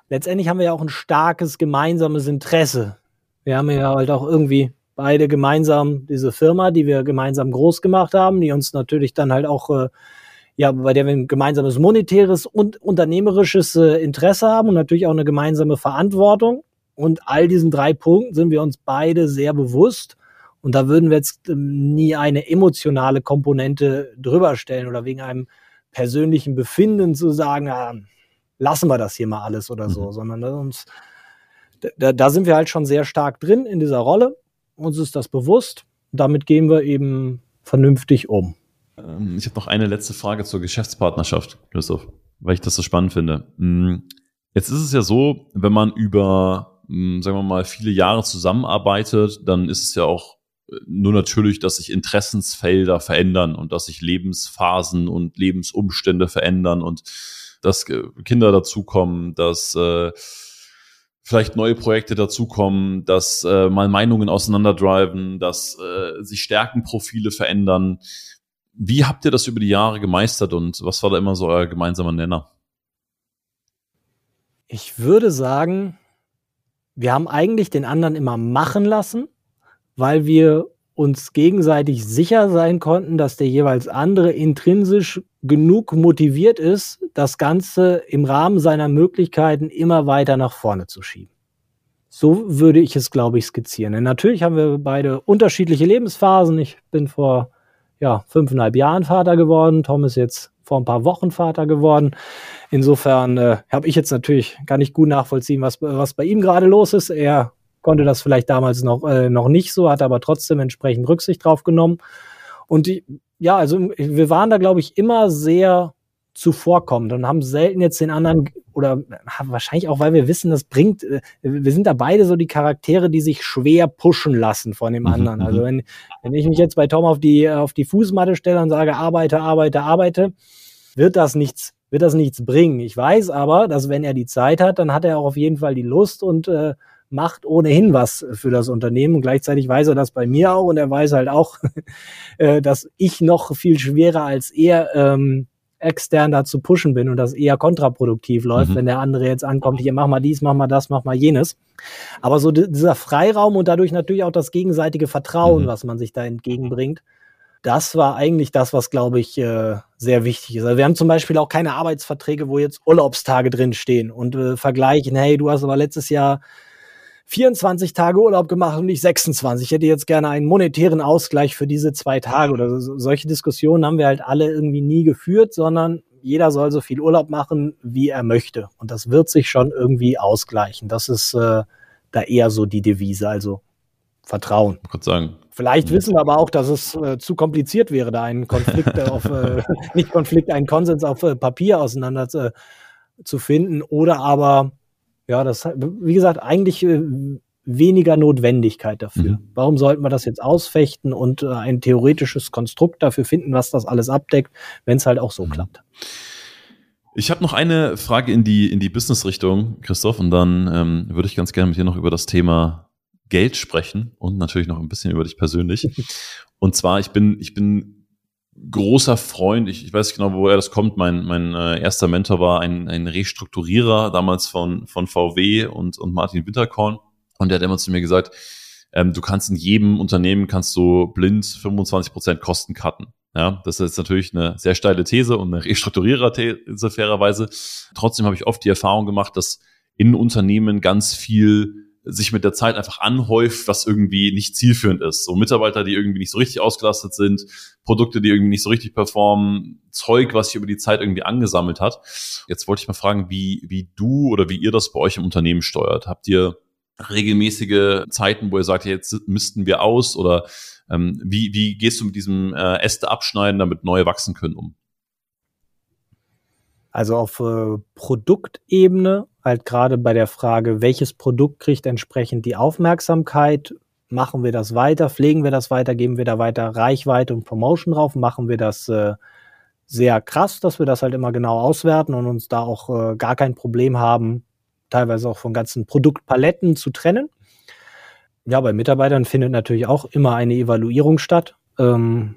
Letztendlich haben wir ja auch ein starkes gemeinsames Interesse. Wir haben ja halt auch irgendwie beide gemeinsam diese Firma, die wir gemeinsam groß gemacht haben, die uns natürlich dann halt auch, äh, ja, bei der wir ein gemeinsames monetäres und unternehmerisches äh, Interesse haben und natürlich auch eine gemeinsame Verantwortung. Und all diesen drei Punkten sind wir uns beide sehr bewusst. Und da würden wir jetzt ähm, nie eine emotionale Komponente drüber stellen oder wegen einem persönlichen Befinden zu sagen, ah, lassen wir das hier mal alles oder so, mhm. sondern uns, da, da sind wir halt schon sehr stark drin in dieser Rolle. Uns ist das bewusst. Damit gehen wir eben vernünftig um. Ähm, ich habe noch eine letzte Frage zur Geschäftspartnerschaft, Christoph, weil ich das so spannend finde. Mm, jetzt ist es ja so, wenn man über, mm, sagen wir mal, viele Jahre zusammenarbeitet, dann ist es ja auch nur natürlich, dass sich Interessensfelder verändern und dass sich Lebensphasen und Lebensumstände verändern und dass äh, Kinder dazukommen, dass äh, vielleicht neue Projekte dazukommen, dass äh, mal Meinungen auseinanderdriven, dass äh, sich Stärkenprofile verändern. Wie habt ihr das über die Jahre gemeistert und was war da immer so euer gemeinsamer Nenner? Ich würde sagen, wir haben eigentlich den anderen immer machen lassen, weil wir uns gegenseitig sicher sein konnten, dass der jeweils andere intrinsisch genug motiviert ist, das Ganze im Rahmen seiner Möglichkeiten immer weiter nach vorne zu schieben. So würde ich es, glaube ich, skizzieren. Denn natürlich haben wir beide unterschiedliche Lebensphasen. Ich bin vor ja, fünfeinhalb Jahren Vater geworden. Tom ist jetzt vor ein paar Wochen Vater geworden. Insofern äh, habe ich jetzt natürlich gar nicht gut nachvollziehen, was, was bei ihm gerade los ist. Er konnte das vielleicht damals noch, äh, noch nicht so, hat aber trotzdem entsprechend Rücksicht drauf genommen. Und die, ja, also wir waren da, glaube ich, immer sehr zuvorkommend und haben selten jetzt den anderen oder wahrscheinlich auch, weil wir wissen, das bringt, äh, wir sind da beide so die Charaktere, die sich schwer pushen lassen von dem mhm, anderen. Also mhm. wenn, wenn ich mich jetzt bei Tom auf die, auf die Fußmatte stelle und sage, arbeite, arbeite, arbeite, wird das nichts, wird das nichts bringen. Ich weiß aber, dass wenn er die Zeit hat, dann hat er auch auf jeden Fall die Lust und äh, macht ohnehin was für das Unternehmen. Und gleichzeitig weiß er das bei mir auch und er weiß halt auch, äh, dass ich noch viel schwerer als er ähm, extern da zu pushen bin und das eher kontraproduktiv läuft, mhm. wenn der andere jetzt ankommt, hier mach mal dies, mach mal das, mach mal jenes. Aber so dieser Freiraum und dadurch natürlich auch das gegenseitige Vertrauen, mhm. was man sich da entgegenbringt, das war eigentlich das, was, glaube ich, äh, sehr wichtig ist. Also wir haben zum Beispiel auch keine Arbeitsverträge, wo jetzt Urlaubstage drin stehen und äh, vergleichen, hey, du hast aber letztes Jahr 24 Tage Urlaub gemacht und nicht 26. Ich hätte jetzt gerne einen monetären Ausgleich für diese zwei Tage oder so. solche Diskussionen haben wir halt alle irgendwie nie geführt, sondern jeder soll so viel Urlaub machen, wie er möchte. Und das wird sich schon irgendwie ausgleichen. Das ist äh, da eher so die Devise, also Vertrauen. Ich kann sagen. Vielleicht wissen wir aber auch, dass es äh, zu kompliziert wäre, da einen Konflikt auf, äh, nicht Konflikt, einen Konsens auf äh, Papier auseinander zu, zu finden. Oder aber ja, das, wie gesagt, eigentlich äh, weniger Notwendigkeit dafür. Mhm. Warum sollten wir das jetzt ausfechten und äh, ein theoretisches Konstrukt dafür finden, was das alles abdeckt, wenn es halt auch so mhm. klappt? Ich habe noch eine Frage in die, in die Business-Richtung, Christoph, und dann ähm, würde ich ganz gerne mit dir noch über das Thema Geld sprechen und natürlich noch ein bisschen über dich persönlich. und zwar, ich bin, ich bin großer Freund, ich, ich weiß nicht genau, woher das kommt, mein, mein äh, erster Mentor war ein, ein Restrukturierer, damals von, von VW und, und Martin Winterkorn. Und der hat immer zu mir gesagt, ähm, du kannst in jedem Unternehmen kannst du blind 25 Prozent Kosten cutten. Ja, das ist natürlich eine sehr steile These und eine Restrukturierer-These fairerweise. Trotzdem habe ich oft die Erfahrung gemacht, dass in Unternehmen ganz viel sich mit der Zeit einfach anhäuft, was irgendwie nicht zielführend ist. So Mitarbeiter, die irgendwie nicht so richtig ausgelastet sind, Produkte, die irgendwie nicht so richtig performen, Zeug, was sich über die Zeit irgendwie angesammelt hat. Jetzt wollte ich mal fragen, wie, wie du oder wie ihr das bei euch im Unternehmen steuert. Habt ihr regelmäßige Zeiten, wo ihr sagt, jetzt müssten wir aus oder ähm, wie, wie gehst du mit diesem äh, Äste abschneiden, damit neue wachsen können um? Also auf äh, Produktebene, halt gerade bei der Frage, welches Produkt kriegt entsprechend die Aufmerksamkeit, machen wir das weiter, pflegen wir das weiter, geben wir da weiter Reichweite und Promotion drauf, machen wir das äh, sehr krass, dass wir das halt immer genau auswerten und uns da auch äh, gar kein Problem haben, teilweise auch von ganzen Produktpaletten zu trennen. Ja, bei Mitarbeitern findet natürlich auch immer eine Evaluierung statt. Ähm,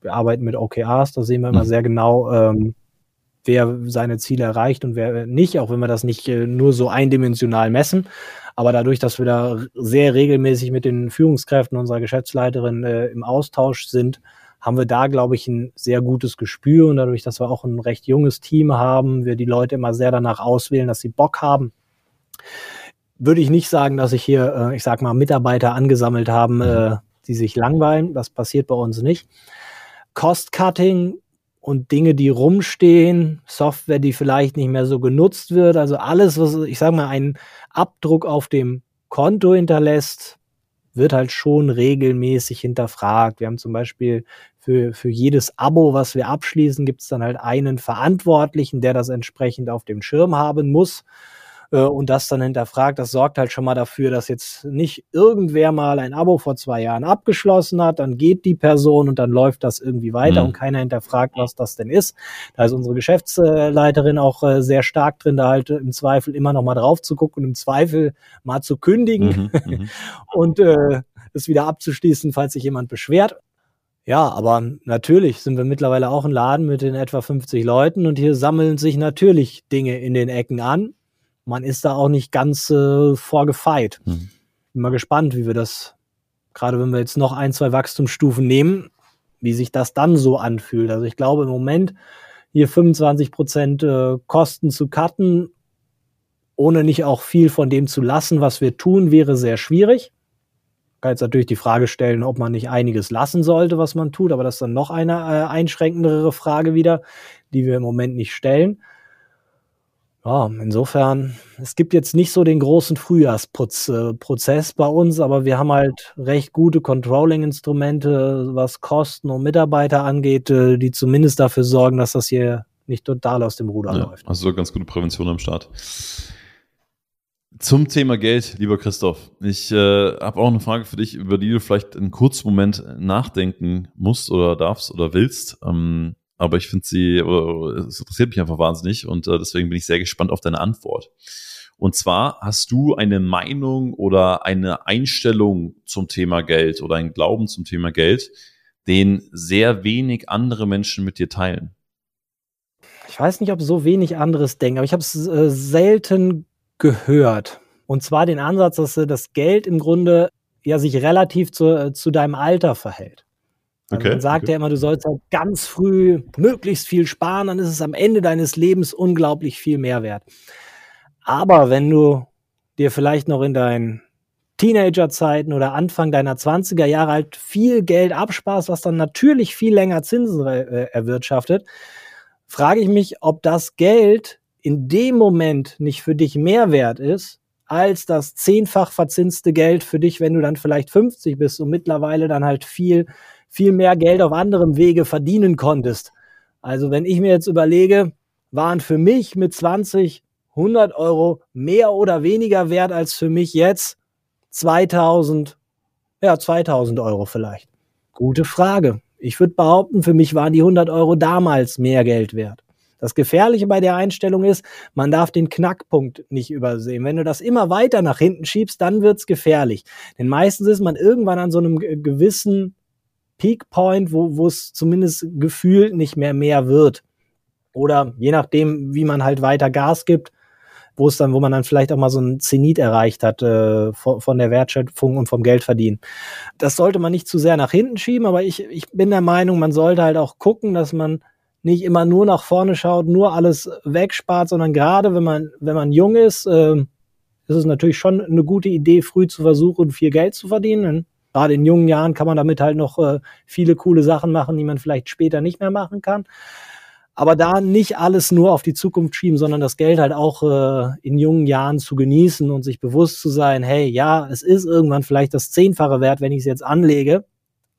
wir arbeiten mit OKRs, da sehen wir immer mhm. sehr genau, ähm, wer seine Ziele erreicht und wer nicht, auch wenn wir das nicht äh, nur so eindimensional messen. Aber dadurch, dass wir da sehr regelmäßig mit den Führungskräften unserer Geschäftsleiterin äh, im Austausch sind, haben wir da, glaube ich, ein sehr gutes Gespür. Und dadurch, dass wir auch ein recht junges Team haben, wir die Leute immer sehr danach auswählen, dass sie Bock haben, würde ich nicht sagen, dass ich hier, äh, ich sag mal, Mitarbeiter angesammelt haben, äh, die sich langweilen. Das passiert bei uns nicht. Cost-Cutting und Dinge, die rumstehen, Software, die vielleicht nicht mehr so genutzt wird, also alles, was ich sage mal einen Abdruck auf dem Konto hinterlässt, wird halt schon regelmäßig hinterfragt. Wir haben zum Beispiel für, für jedes Abo, was wir abschließen, gibt es dann halt einen Verantwortlichen, der das entsprechend auf dem Schirm haben muss. Äh, und das dann hinterfragt, das sorgt halt schon mal dafür, dass jetzt nicht irgendwer mal ein Abo vor zwei Jahren abgeschlossen hat, dann geht die Person und dann läuft das irgendwie weiter mhm. und keiner hinterfragt, was das denn ist. Da ist unsere Geschäftsleiterin auch äh, sehr stark drin, da halt im Zweifel immer noch mal drauf zu gucken und im Zweifel mal zu kündigen mhm, mhm. und äh, es wieder abzuschließen, falls sich jemand beschwert. Ja, aber natürlich sind wir mittlerweile auch ein Laden mit den etwa 50 Leuten und hier sammeln sich natürlich Dinge in den Ecken an. Man ist da auch nicht ganz äh, vorgefeit. Hm. Bin mal gespannt, wie wir das, gerade wenn wir jetzt noch ein, zwei Wachstumsstufen nehmen, wie sich das dann so anfühlt. Also ich glaube im Moment hier 25 Prozent äh, Kosten zu cutten, ohne nicht auch viel von dem zu lassen, was wir tun, wäre sehr schwierig kann jetzt natürlich die Frage stellen, ob man nicht einiges lassen sollte, was man tut, aber das ist dann noch eine äh, einschränkendere Frage wieder, die wir im Moment nicht stellen. Ja, insofern, es gibt jetzt nicht so den großen Frühjahrsprozess bei uns, aber wir haben halt recht gute Controlling-Instrumente, was Kosten und Mitarbeiter angeht, äh, die zumindest dafür sorgen, dass das hier nicht total aus dem Ruder ja, läuft. Also ganz gute Prävention am Start. Zum Thema Geld, lieber Christoph. Ich äh, habe auch eine Frage für dich, über die du vielleicht einen kurzen Moment nachdenken musst oder darfst oder willst. Ähm, aber ich finde sie, oder, es interessiert mich einfach wahnsinnig und äh, deswegen bin ich sehr gespannt auf deine Antwort. Und zwar hast du eine Meinung oder eine Einstellung zum Thema Geld oder einen Glauben zum Thema Geld, den sehr wenig andere Menschen mit dir teilen. Ich weiß nicht, ob so wenig anderes denken, aber ich habe es äh, selten gehört. Und zwar den Ansatz, dass das Geld im Grunde ja sich relativ zu, äh, zu deinem Alter verhält. Also okay, man sagt okay. ja immer, du sollst halt ganz früh möglichst viel sparen, dann ist es am Ende deines Lebens unglaublich viel mehr wert. Aber wenn du dir vielleicht noch in deinen Teenagerzeiten oder Anfang deiner 20er Jahre halt viel Geld absparst, was dann natürlich viel länger Zinsen äh, erwirtschaftet, frage ich mich, ob das Geld in dem Moment nicht für dich mehr wert ist, als das zehnfach verzinste Geld für dich, wenn du dann vielleicht 50 bist und mittlerweile dann halt viel, viel mehr Geld auf anderem Wege verdienen konntest. Also wenn ich mir jetzt überlege, waren für mich mit 20 100 Euro mehr oder weniger wert als für mich jetzt 2000, ja 2000 Euro vielleicht. Gute Frage. Ich würde behaupten, für mich waren die 100 Euro damals mehr Geld wert. Das Gefährliche bei der Einstellung ist, man darf den Knackpunkt nicht übersehen. Wenn du das immer weiter nach hinten schiebst, dann wird's gefährlich. Denn meistens ist man irgendwann an so einem gewissen Peak Point, wo, wo es zumindest gefühlt nicht mehr mehr wird. Oder je nachdem, wie man halt weiter Gas gibt, wo es dann, wo man dann vielleicht auch mal so einen Zenit erreicht hat äh, von, von der Wertschöpfung und vom Geldverdienen. Das sollte man nicht zu sehr nach hinten schieben, aber ich, ich bin der Meinung, man sollte halt auch gucken, dass man nicht immer nur nach vorne schaut, nur alles wegspart, sondern gerade wenn man, wenn man jung ist, äh, ist es natürlich schon eine gute Idee, früh zu versuchen, viel Geld zu verdienen. Gerade in jungen Jahren kann man damit halt noch äh, viele coole Sachen machen, die man vielleicht später nicht mehr machen kann. Aber da nicht alles nur auf die Zukunft schieben, sondern das Geld halt auch äh, in jungen Jahren zu genießen und sich bewusst zu sein, hey, ja, es ist irgendwann vielleicht das Zehnfache wert, wenn ich es jetzt anlege,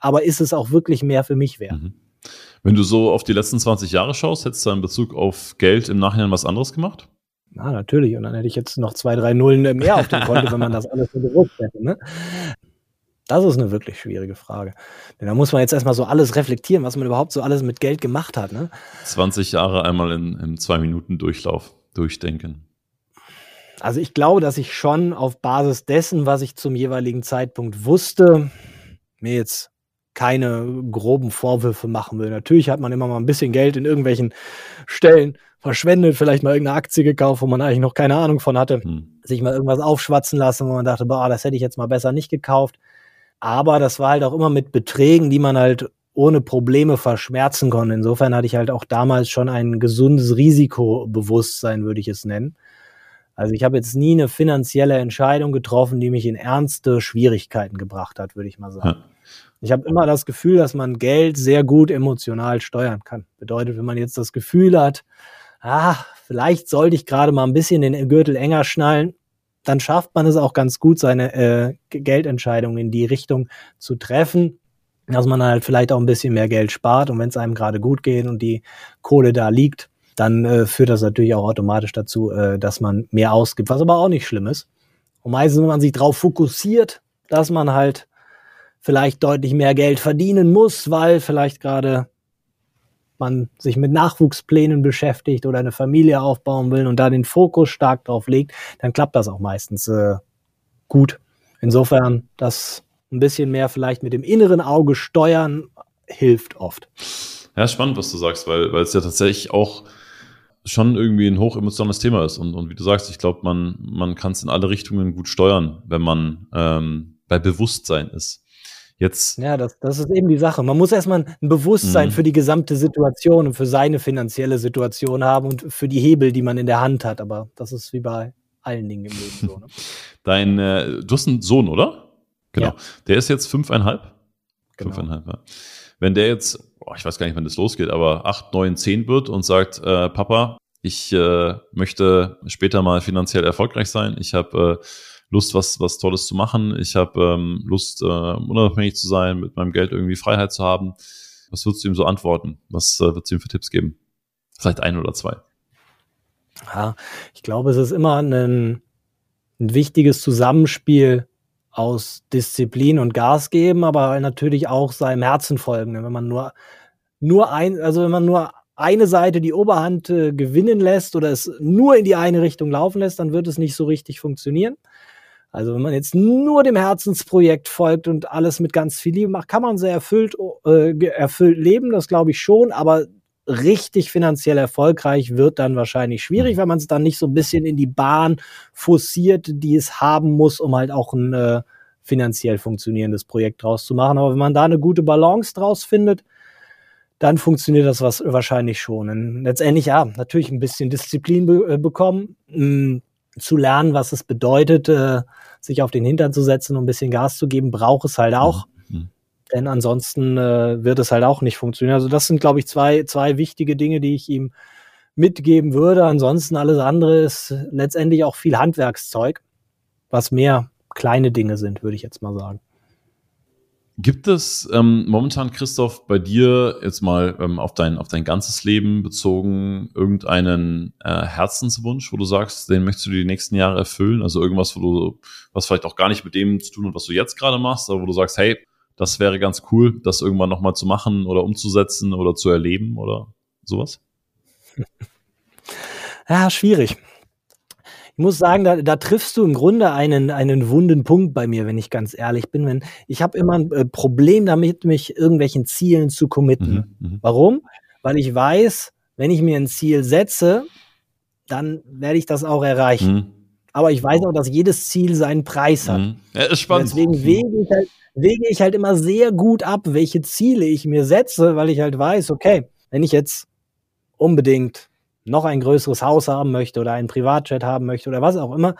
aber ist es auch wirklich mehr für mich wert? Mhm. Wenn du so auf die letzten 20 Jahre schaust, hättest du in Bezug auf Geld im Nachhinein was anderes gemacht? Ja, natürlich. Und dann hätte ich jetzt noch zwei, drei Nullen mehr auf dem Konto, wenn man das alles so gewusst hätte. Ne? Das ist eine wirklich schwierige Frage. Denn da muss man jetzt erstmal so alles reflektieren, was man überhaupt so alles mit Geld gemacht hat. Ne? 20 Jahre einmal in, in zwei Minuten Durchlauf durchdenken. Also ich glaube, dass ich schon auf Basis dessen, was ich zum jeweiligen Zeitpunkt wusste, mir jetzt keine groben Vorwürfe machen will. Natürlich hat man immer mal ein bisschen Geld in irgendwelchen Stellen verschwendet, vielleicht mal irgendeine Aktie gekauft, wo man eigentlich noch keine Ahnung von hatte, hm. sich mal irgendwas aufschwatzen lassen, wo man dachte, boah, das hätte ich jetzt mal besser nicht gekauft. Aber das war halt auch immer mit Beträgen, die man halt ohne Probleme verschmerzen konnte. Insofern hatte ich halt auch damals schon ein gesundes Risikobewusstsein, würde ich es nennen. Also ich habe jetzt nie eine finanzielle Entscheidung getroffen, die mich in ernste Schwierigkeiten gebracht hat, würde ich mal sagen. Ja. Ich habe immer das Gefühl, dass man Geld sehr gut emotional steuern kann. Bedeutet, wenn man jetzt das Gefühl hat, ah, vielleicht sollte ich gerade mal ein bisschen den Gürtel enger schnallen, dann schafft man es auch ganz gut, seine äh, Geldentscheidungen in die Richtung zu treffen, dass man halt vielleicht auch ein bisschen mehr Geld spart und wenn es einem gerade gut geht und die Kohle da liegt, dann äh, führt das natürlich auch automatisch dazu, äh, dass man mehr ausgibt, was aber auch nicht schlimm ist. Und meistens, wenn man sich darauf fokussiert, dass man halt vielleicht deutlich mehr Geld verdienen muss, weil vielleicht gerade man sich mit Nachwuchsplänen beschäftigt oder eine Familie aufbauen will und da den Fokus stark drauf legt, dann klappt das auch meistens äh, gut. Insofern, das ein bisschen mehr vielleicht mit dem inneren Auge steuern hilft oft. Ja, spannend, was du sagst, weil, weil es ja tatsächlich auch schon irgendwie ein hochemotionales Thema ist. Und, und wie du sagst, ich glaube, man, man kann es in alle Richtungen gut steuern, wenn man ähm, bei Bewusstsein ist. Jetzt. Ja, das, das ist eben die Sache. Man muss erstmal ein Bewusstsein mhm. für die gesamte Situation und für seine finanzielle Situation haben und für die Hebel, die man in der Hand hat. Aber das ist wie bei allen Dingen im Leben so. Ne? Dein, äh, du hast einen Sohn, oder? Genau. Ja. Der ist jetzt fünfeinhalb. Genau. Fünfeinhalb, ja. Wenn der jetzt, boah, ich weiß gar nicht, wann das losgeht, aber acht, neun, zehn wird und sagt, äh, Papa, ich äh, möchte später mal finanziell erfolgreich sein. Ich habe äh, Lust, was, was Tolles zu machen. Ich habe ähm, Lust, äh, unabhängig zu sein, mit meinem Geld irgendwie Freiheit zu haben. Was würdest du ihm so antworten? Was äh, würdest du ihm für Tipps geben? Vielleicht ein oder zwei. Ja, ich glaube, es ist immer ein, ein wichtiges Zusammenspiel aus Disziplin und Gas geben, aber natürlich auch seinem Herzen folgen. Wenn man nur, nur ein, also wenn man nur eine Seite die Oberhand äh, gewinnen lässt oder es nur in die eine Richtung laufen lässt, dann wird es nicht so richtig funktionieren. Also wenn man jetzt nur dem Herzensprojekt folgt und alles mit ganz viel Liebe macht, kann man sehr erfüllt, äh, erfüllt leben, das glaube ich schon, aber richtig finanziell erfolgreich wird dann wahrscheinlich schwierig, mhm. weil man es dann nicht so ein bisschen in die Bahn forciert, die es haben muss, um halt auch ein äh, finanziell funktionierendes Projekt draus zu machen. Aber wenn man da eine gute Balance draus findet, dann funktioniert das was wahrscheinlich schon. Und letztendlich ja, natürlich ein bisschen Disziplin be äh, bekommen, mh, mm, zu lernen, was es bedeutet, äh, sich auf den Hintern zu setzen und ein bisschen Gas zu geben, braucht es halt auch. Mhm. Denn ansonsten äh, wird es halt auch nicht funktionieren. Also das sind, glaube ich, zwei, zwei wichtige Dinge, die ich ihm mitgeben würde. Ansonsten alles andere ist letztendlich auch viel Handwerkszeug, was mehr kleine Dinge sind, würde ich jetzt mal sagen. Gibt es ähm, momentan, Christoph, bei dir jetzt mal ähm, auf, dein, auf dein ganzes Leben bezogen irgendeinen äh, Herzenswunsch, wo du sagst, den möchtest du die nächsten Jahre erfüllen? Also irgendwas, wo du, was vielleicht auch gar nicht mit dem zu tun hat, was du jetzt gerade machst, aber wo du sagst, hey, das wäre ganz cool, das irgendwann nochmal zu machen oder umzusetzen oder zu erleben oder sowas? Ja, schwierig ich muss sagen, da, da triffst du im Grunde einen, einen wunden Punkt bei mir, wenn ich ganz ehrlich bin. Wenn, ich habe immer ein äh, Problem damit, mich irgendwelchen Zielen zu committen. Mhm, mhm, Warum? Weil ich weiß, wenn ich mir ein Ziel setze, dann werde ich das auch erreichen. Mhm. Aber ich weiß auch, dass jedes Ziel seinen Preis hat. Mhm. Ja, ist spannend. Deswegen wege ich, halt, wege ich halt immer sehr gut ab, welche Ziele ich mir setze, weil ich halt weiß, okay, wenn ich jetzt unbedingt noch ein größeres Haus haben möchte oder einen Privatjet haben möchte oder was auch immer,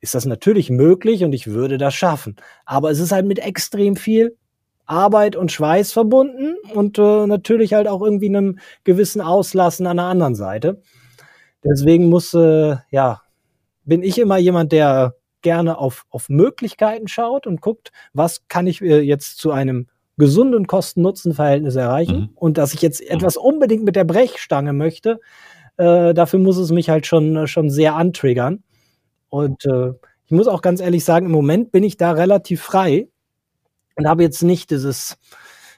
ist das natürlich möglich und ich würde das schaffen. Aber es ist halt mit extrem viel Arbeit und Schweiß verbunden und äh, natürlich halt auch irgendwie einem gewissen Auslassen an der anderen Seite. Deswegen muss, äh, ja, bin ich immer jemand, der gerne auf, auf Möglichkeiten schaut und guckt, was kann ich äh, jetzt zu einem gesunden Kosten-Nutzen-Verhältnis erreichen mhm. und dass ich jetzt mhm. etwas unbedingt mit der Brechstange möchte, äh, dafür muss es mich halt schon, schon sehr antriggern. Und äh, ich muss auch ganz ehrlich sagen, im Moment bin ich da relativ frei und habe jetzt nicht dieses,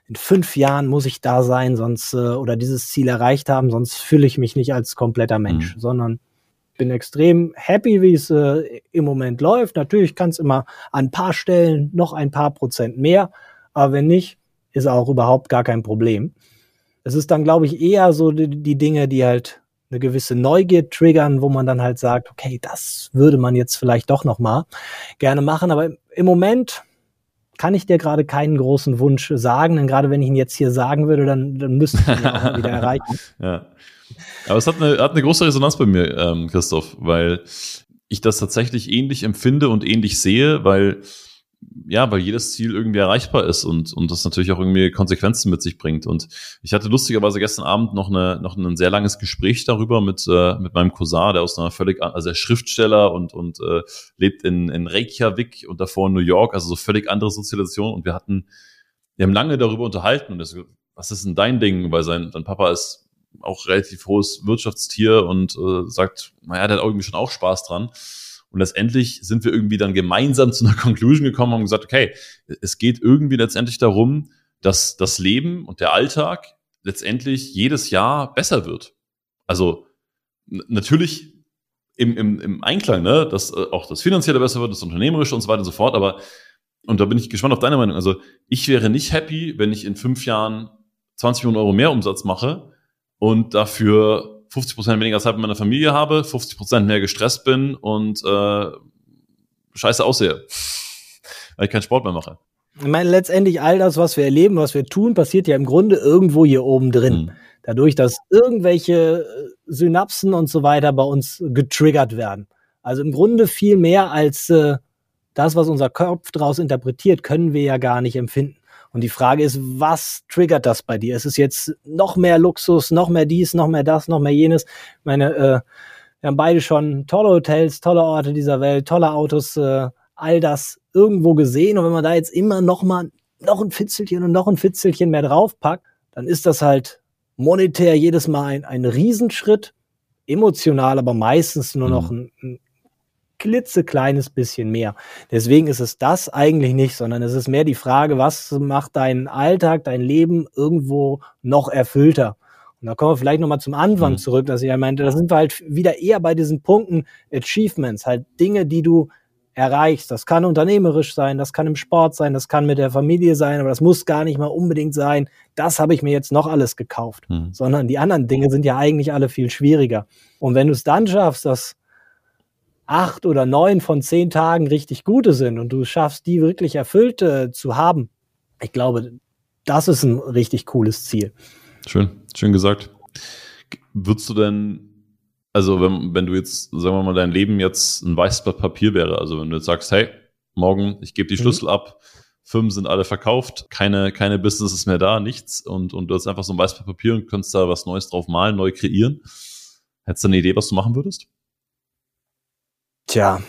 in fünf Jahren muss ich da sein, sonst, äh, oder dieses Ziel erreicht haben, sonst fühle ich mich nicht als kompletter Mensch, mhm. sondern bin extrem happy, wie es äh, im Moment läuft. Natürlich kann es immer an ein paar Stellen noch ein paar Prozent mehr, aber wenn nicht, ist auch überhaupt gar kein Problem. Es ist dann, glaube ich, eher so die, die Dinge, die halt eine gewisse Neugier triggern, wo man dann halt sagt, okay, das würde man jetzt vielleicht doch noch mal gerne machen. Aber im Moment kann ich dir gerade keinen großen Wunsch sagen, denn gerade wenn ich ihn jetzt hier sagen würde, dann, dann müsste ich ihn auch wieder erreichen. Ja. Aber es hat eine, hat eine große Resonanz bei mir, ähm, Christoph, weil ich das tatsächlich ähnlich empfinde und ähnlich sehe, weil ja, weil jedes Ziel irgendwie erreichbar ist und, und das natürlich auch irgendwie Konsequenzen mit sich bringt. Und ich hatte lustigerweise gestern Abend noch, eine, noch ein sehr langes Gespräch darüber mit, äh, mit meinem Cousin, der aus einer völlig, also der Schriftsteller und, und äh, lebt in, in Reykjavik und davor in New York, also so völlig andere Sozialisation. Und wir hatten, wir haben lange darüber unterhalten und das, was ist denn dein Ding? Weil sein, sein Papa ist auch relativ hohes Wirtschaftstier und äh, sagt, naja, der hat irgendwie schon auch Spaß dran. Und letztendlich sind wir irgendwie dann gemeinsam zu einer Conclusion gekommen und gesagt, okay, es geht irgendwie letztendlich darum, dass das Leben und der Alltag letztendlich jedes Jahr besser wird. Also natürlich im, im, im Einklang, ne, dass äh, auch das Finanzielle besser wird, das Unternehmerische und so weiter und so fort, aber und da bin ich gespannt auf deine Meinung. Also ich wäre nicht happy, wenn ich in fünf Jahren 20 Millionen Euro mehr Umsatz mache und dafür 50 Prozent weniger Zeit mit meiner Familie habe, 50 Prozent mehr gestresst bin und äh, scheiße aussehe, weil ich keinen Sport mehr mache. Ich meine, letztendlich all das, was wir erleben, was wir tun, passiert ja im Grunde irgendwo hier oben drin. Mhm. Dadurch, dass irgendwelche äh, Synapsen und so weiter bei uns getriggert werden. Also im Grunde viel mehr als äh, das, was unser Kopf daraus interpretiert, können wir ja gar nicht empfinden. Und die Frage ist, was triggert das bei dir? Ist es jetzt noch mehr Luxus, noch mehr dies, noch mehr das, noch mehr jenes? Ich meine, äh, wir haben beide schon tolle Hotels, tolle Orte dieser Welt, tolle Autos, äh, all das irgendwo gesehen. Und wenn man da jetzt immer noch mal noch ein Fitzelchen und noch ein Fitzelchen mehr draufpackt, dann ist das halt monetär jedes Mal ein, ein Riesenschritt, emotional aber meistens nur noch mhm. ein, ein klitzekleines bisschen mehr. Deswegen ist es das eigentlich nicht, sondern es ist mehr die Frage, was macht deinen Alltag, dein Leben irgendwo noch erfüllter? Und da kommen wir vielleicht nochmal zum Anfang mhm. zurück, dass ich ja meinte, da sind wir halt wieder eher bei diesen Punkten Achievements, halt Dinge, die du erreichst. Das kann unternehmerisch sein, das kann im Sport sein, das kann mit der Familie sein, aber das muss gar nicht mal unbedingt sein, das habe ich mir jetzt noch alles gekauft, hm. sondern die anderen Dinge sind ja eigentlich alle viel schwieriger. Und wenn du es dann schaffst, dass acht oder neun von zehn Tagen richtig gute sind und du schaffst, die wirklich erfüllt äh, zu haben, ich glaube, das ist ein richtig cooles Ziel. Schön, schön gesagt. Würdest du denn also wenn, wenn du jetzt, sagen wir mal, dein Leben jetzt ein weißes Blatt Papier wäre, also wenn du jetzt sagst, hey, morgen, ich gebe die mhm. Schlüssel mhm. ab, Firmen sind alle verkauft, keine, keine Business mehr da, nichts und, und du hast einfach so ein weißes Blatt Papier und könntest da was Neues drauf malen, neu kreieren. Hättest du eine Idee, was du machen würdest? Tja,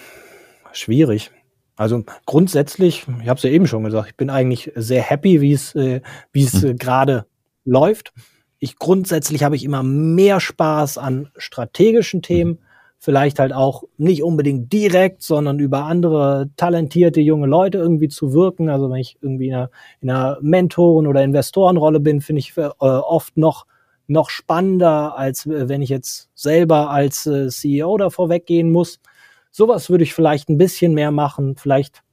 schwierig. Also grundsätzlich, ich habe es ja eben schon gesagt, ich bin eigentlich sehr happy, wie es äh, wie es hm. gerade läuft ich grundsätzlich habe ich immer mehr Spaß an strategischen Themen. Mhm. Vielleicht halt auch nicht unbedingt direkt, sondern über andere talentierte junge Leute irgendwie zu wirken. Also wenn ich irgendwie in einer, in einer Mentoren- oder Investorenrolle bin, finde ich äh, oft noch, noch spannender, als wenn ich jetzt selber als äh, CEO davor weggehen muss. Sowas würde ich vielleicht ein bisschen mehr machen, vielleicht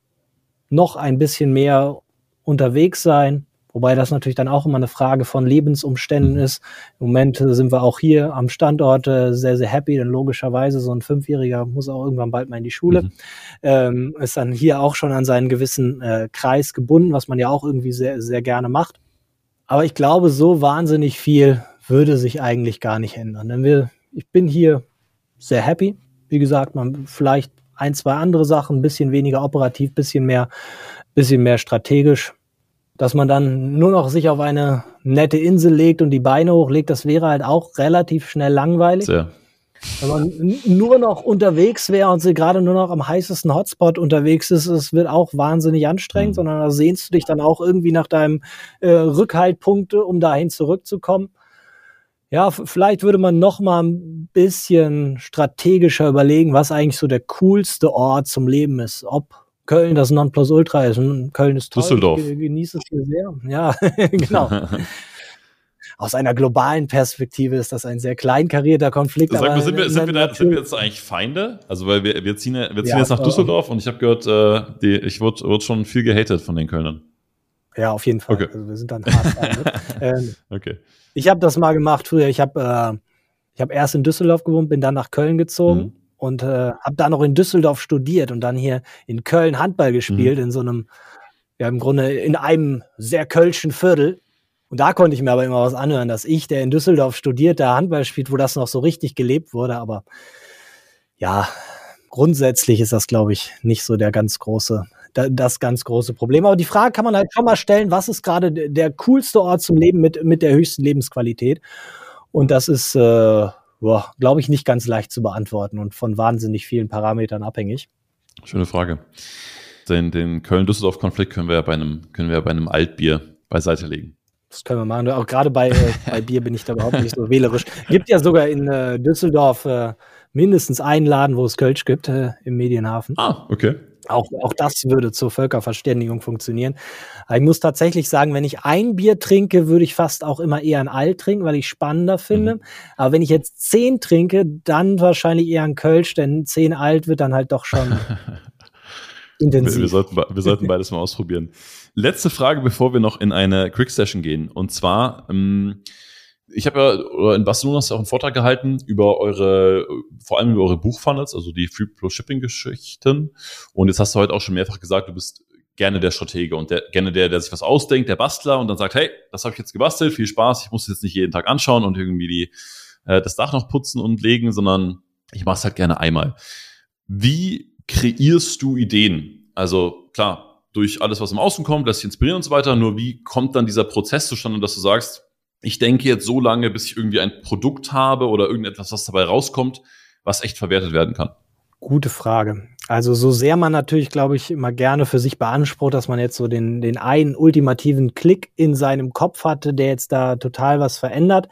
noch ein bisschen mehr unterwegs sein Wobei das natürlich dann auch immer eine Frage von Lebensumständen mhm. ist. Im Moment sind wir auch hier am Standort äh, sehr, sehr happy, denn logischerweise so ein Fünfjähriger muss auch irgendwann bald mal in die Schule. Mhm. Ähm, ist dann hier auch schon an seinen gewissen äh, Kreis gebunden, was man ja auch irgendwie sehr, sehr gerne macht. Aber ich glaube, so wahnsinnig viel würde sich eigentlich gar nicht ändern. Denn wir, ich bin hier sehr happy. Wie gesagt, man vielleicht ein, zwei andere Sachen, ein bisschen weniger operativ, bisschen mehr, bisschen mehr strategisch dass man dann nur noch sich auf eine nette Insel legt und die Beine hochlegt, das wäre halt auch relativ schnell langweilig. Sehr. Wenn man nur noch unterwegs wäre und sie gerade nur noch am heißesten Hotspot unterwegs ist, es wird auch wahnsinnig anstrengend, mhm. sondern da sehnst du dich dann auch irgendwie nach deinem äh, Rückhaltpunkte, um dahin zurückzukommen. Ja, vielleicht würde man noch mal ein bisschen strategischer überlegen, was eigentlich so der coolste Ort zum Leben ist. Ob Köln das Nonplusultra ist. Und Köln ist toll. Düsseldorf. Ich genieße es hier sehr. Ja, genau. Aus einer globalen Perspektive ist das ein sehr kleinkarierter Konflikt. Sag mal, sind wir, sind, wir da, sind wir jetzt eigentlich Feinde? Also, weil wir, wir ziehen, wir ziehen ja, jetzt nach Düsseldorf und ich habe gehört, äh, die, ich wurde, wurde schon viel gehatet von den Kölnern. Ja, auf jeden Fall. Okay. Also wir sind dann hart. ähm, okay. Ich habe das mal gemacht früher. Ich habe äh, ich hab erst in Düsseldorf gewohnt, bin dann nach Köln gezogen. Mhm und äh, habe da noch in Düsseldorf studiert und dann hier in Köln Handball gespielt, mhm. in so einem, ja im Grunde in einem sehr kölschen Viertel. Und da konnte ich mir aber immer was anhören, dass ich, der in Düsseldorf studiert, da Handball spielt, wo das noch so richtig gelebt wurde. Aber ja, grundsätzlich ist das, glaube ich, nicht so der ganz große, das ganz große Problem. Aber die Frage kann man halt schon mal stellen, was ist gerade der coolste Ort zum Leben mit, mit der höchsten Lebensqualität? Und das ist äh, glaube ich, nicht ganz leicht zu beantworten und von wahnsinnig vielen Parametern abhängig. Schöne Frage. Den, den Köln-Düsseldorf-Konflikt können wir ja bei einem, können wir bei einem Altbier beiseite legen. Das können wir machen. Auch gerade bei, äh, bei Bier bin ich da überhaupt nicht so wählerisch. Gibt ja sogar in äh, Düsseldorf äh, mindestens einen Laden, wo es Kölsch gibt, äh, im Medienhafen. Ah, okay. Auch, auch das würde zur Völkerverständigung funktionieren. Aber ich muss tatsächlich sagen, wenn ich ein Bier trinke, würde ich fast auch immer eher ein Alt trinken, weil ich spannender finde. Mhm. Aber wenn ich jetzt zehn trinke, dann wahrscheinlich eher ein Kölsch, denn zehn Alt wird dann halt doch schon intensiv. Wir, wir, sollten, wir sollten beides mal ausprobieren. Letzte Frage, bevor wir noch in eine Quick Session gehen. Und zwar, ähm, ich habe ja in Barcelona hast du auch einen Vortrag gehalten über eure, vor allem über eure Buchfunnels, also die Free Plus Shipping Geschichten. Und jetzt hast du heute auch schon mehrfach gesagt, du bist gerne der Stratege und der, gerne der, der sich was ausdenkt, der Bastler und dann sagt, hey, das habe ich jetzt gebastelt, viel Spaß, ich muss es jetzt nicht jeden Tag anschauen und irgendwie die, äh, das Dach noch putzen und legen, sondern ich mache es halt gerne einmal. Wie kreierst du Ideen? Also klar, durch alles, was im Außen kommt, lässt sich inspirieren und so weiter, nur wie kommt dann dieser Prozess zustande, dass du sagst, ich denke jetzt so lange, bis ich irgendwie ein Produkt habe oder irgendetwas, was dabei rauskommt, was echt verwertet werden kann? Gute Frage. Also so sehr man natürlich, glaube ich, immer gerne für sich beansprucht, dass man jetzt so den, den einen ultimativen Klick in seinem Kopf hatte, der jetzt da total was verändert.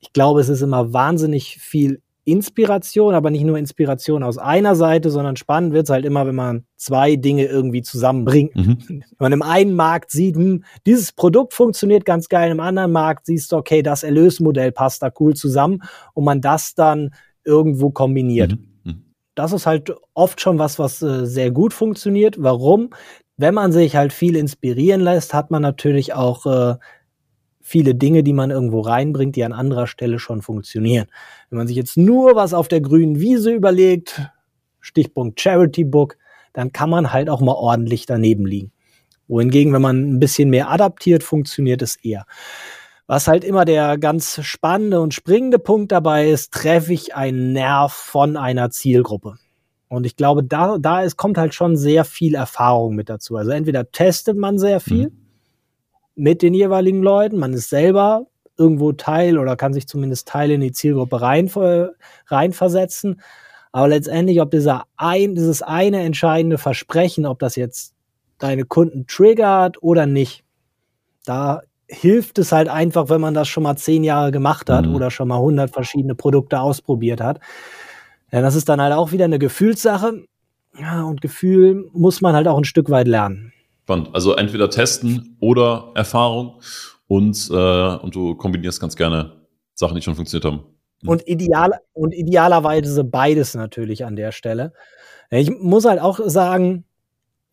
Ich glaube, es ist immer wahnsinnig viel Inspiration, aber nicht nur Inspiration aus einer Seite, sondern spannend wird es halt immer, wenn man zwei Dinge irgendwie zusammenbringt. Mhm. Wenn man im einen Markt sieht, hm, dieses Produkt funktioniert ganz geil, im anderen Markt siehst du, okay, das Erlösmodell passt da cool zusammen und man das dann irgendwo kombiniert. Mhm. mhm. Das ist halt oft schon was, was äh, sehr gut funktioniert. Warum? Wenn man sich halt viel inspirieren lässt, hat man natürlich auch äh, viele Dinge, die man irgendwo reinbringt, die an anderer Stelle schon funktionieren. Wenn man sich jetzt nur was auf der grünen Wiese überlegt, Stichpunkt Charity Book, dann kann man halt auch mal ordentlich daneben liegen. Wohingegen, wenn man ein bisschen mehr adaptiert, funktioniert es eher. Was halt immer der ganz spannende und springende Punkt dabei ist, treffe ich einen Nerv von einer Zielgruppe. Und ich glaube, da, da ist, kommt halt schon sehr viel Erfahrung mit dazu. Also entweder testet man sehr viel, mhm mit den jeweiligen Leuten. Man ist selber irgendwo Teil oder kann sich zumindest Teil in die Zielgruppe rein, reinversetzen. Aber letztendlich, ob dieser ein, dieses eine entscheidende Versprechen, ob das jetzt deine Kunden triggert oder nicht, da hilft es halt einfach, wenn man das schon mal zehn Jahre gemacht hat mhm. oder schon mal hundert verschiedene Produkte ausprobiert hat. Ja, das ist dann halt auch wieder eine Gefühlssache. Ja, und Gefühl muss man halt auch ein Stück weit lernen. Spannend. Also entweder testen oder Erfahrung und, äh, und du kombinierst ganz gerne Sachen, die schon funktioniert haben. Hm. Und, ideal, und idealerweise beides natürlich an der Stelle. Ich muss halt auch sagen,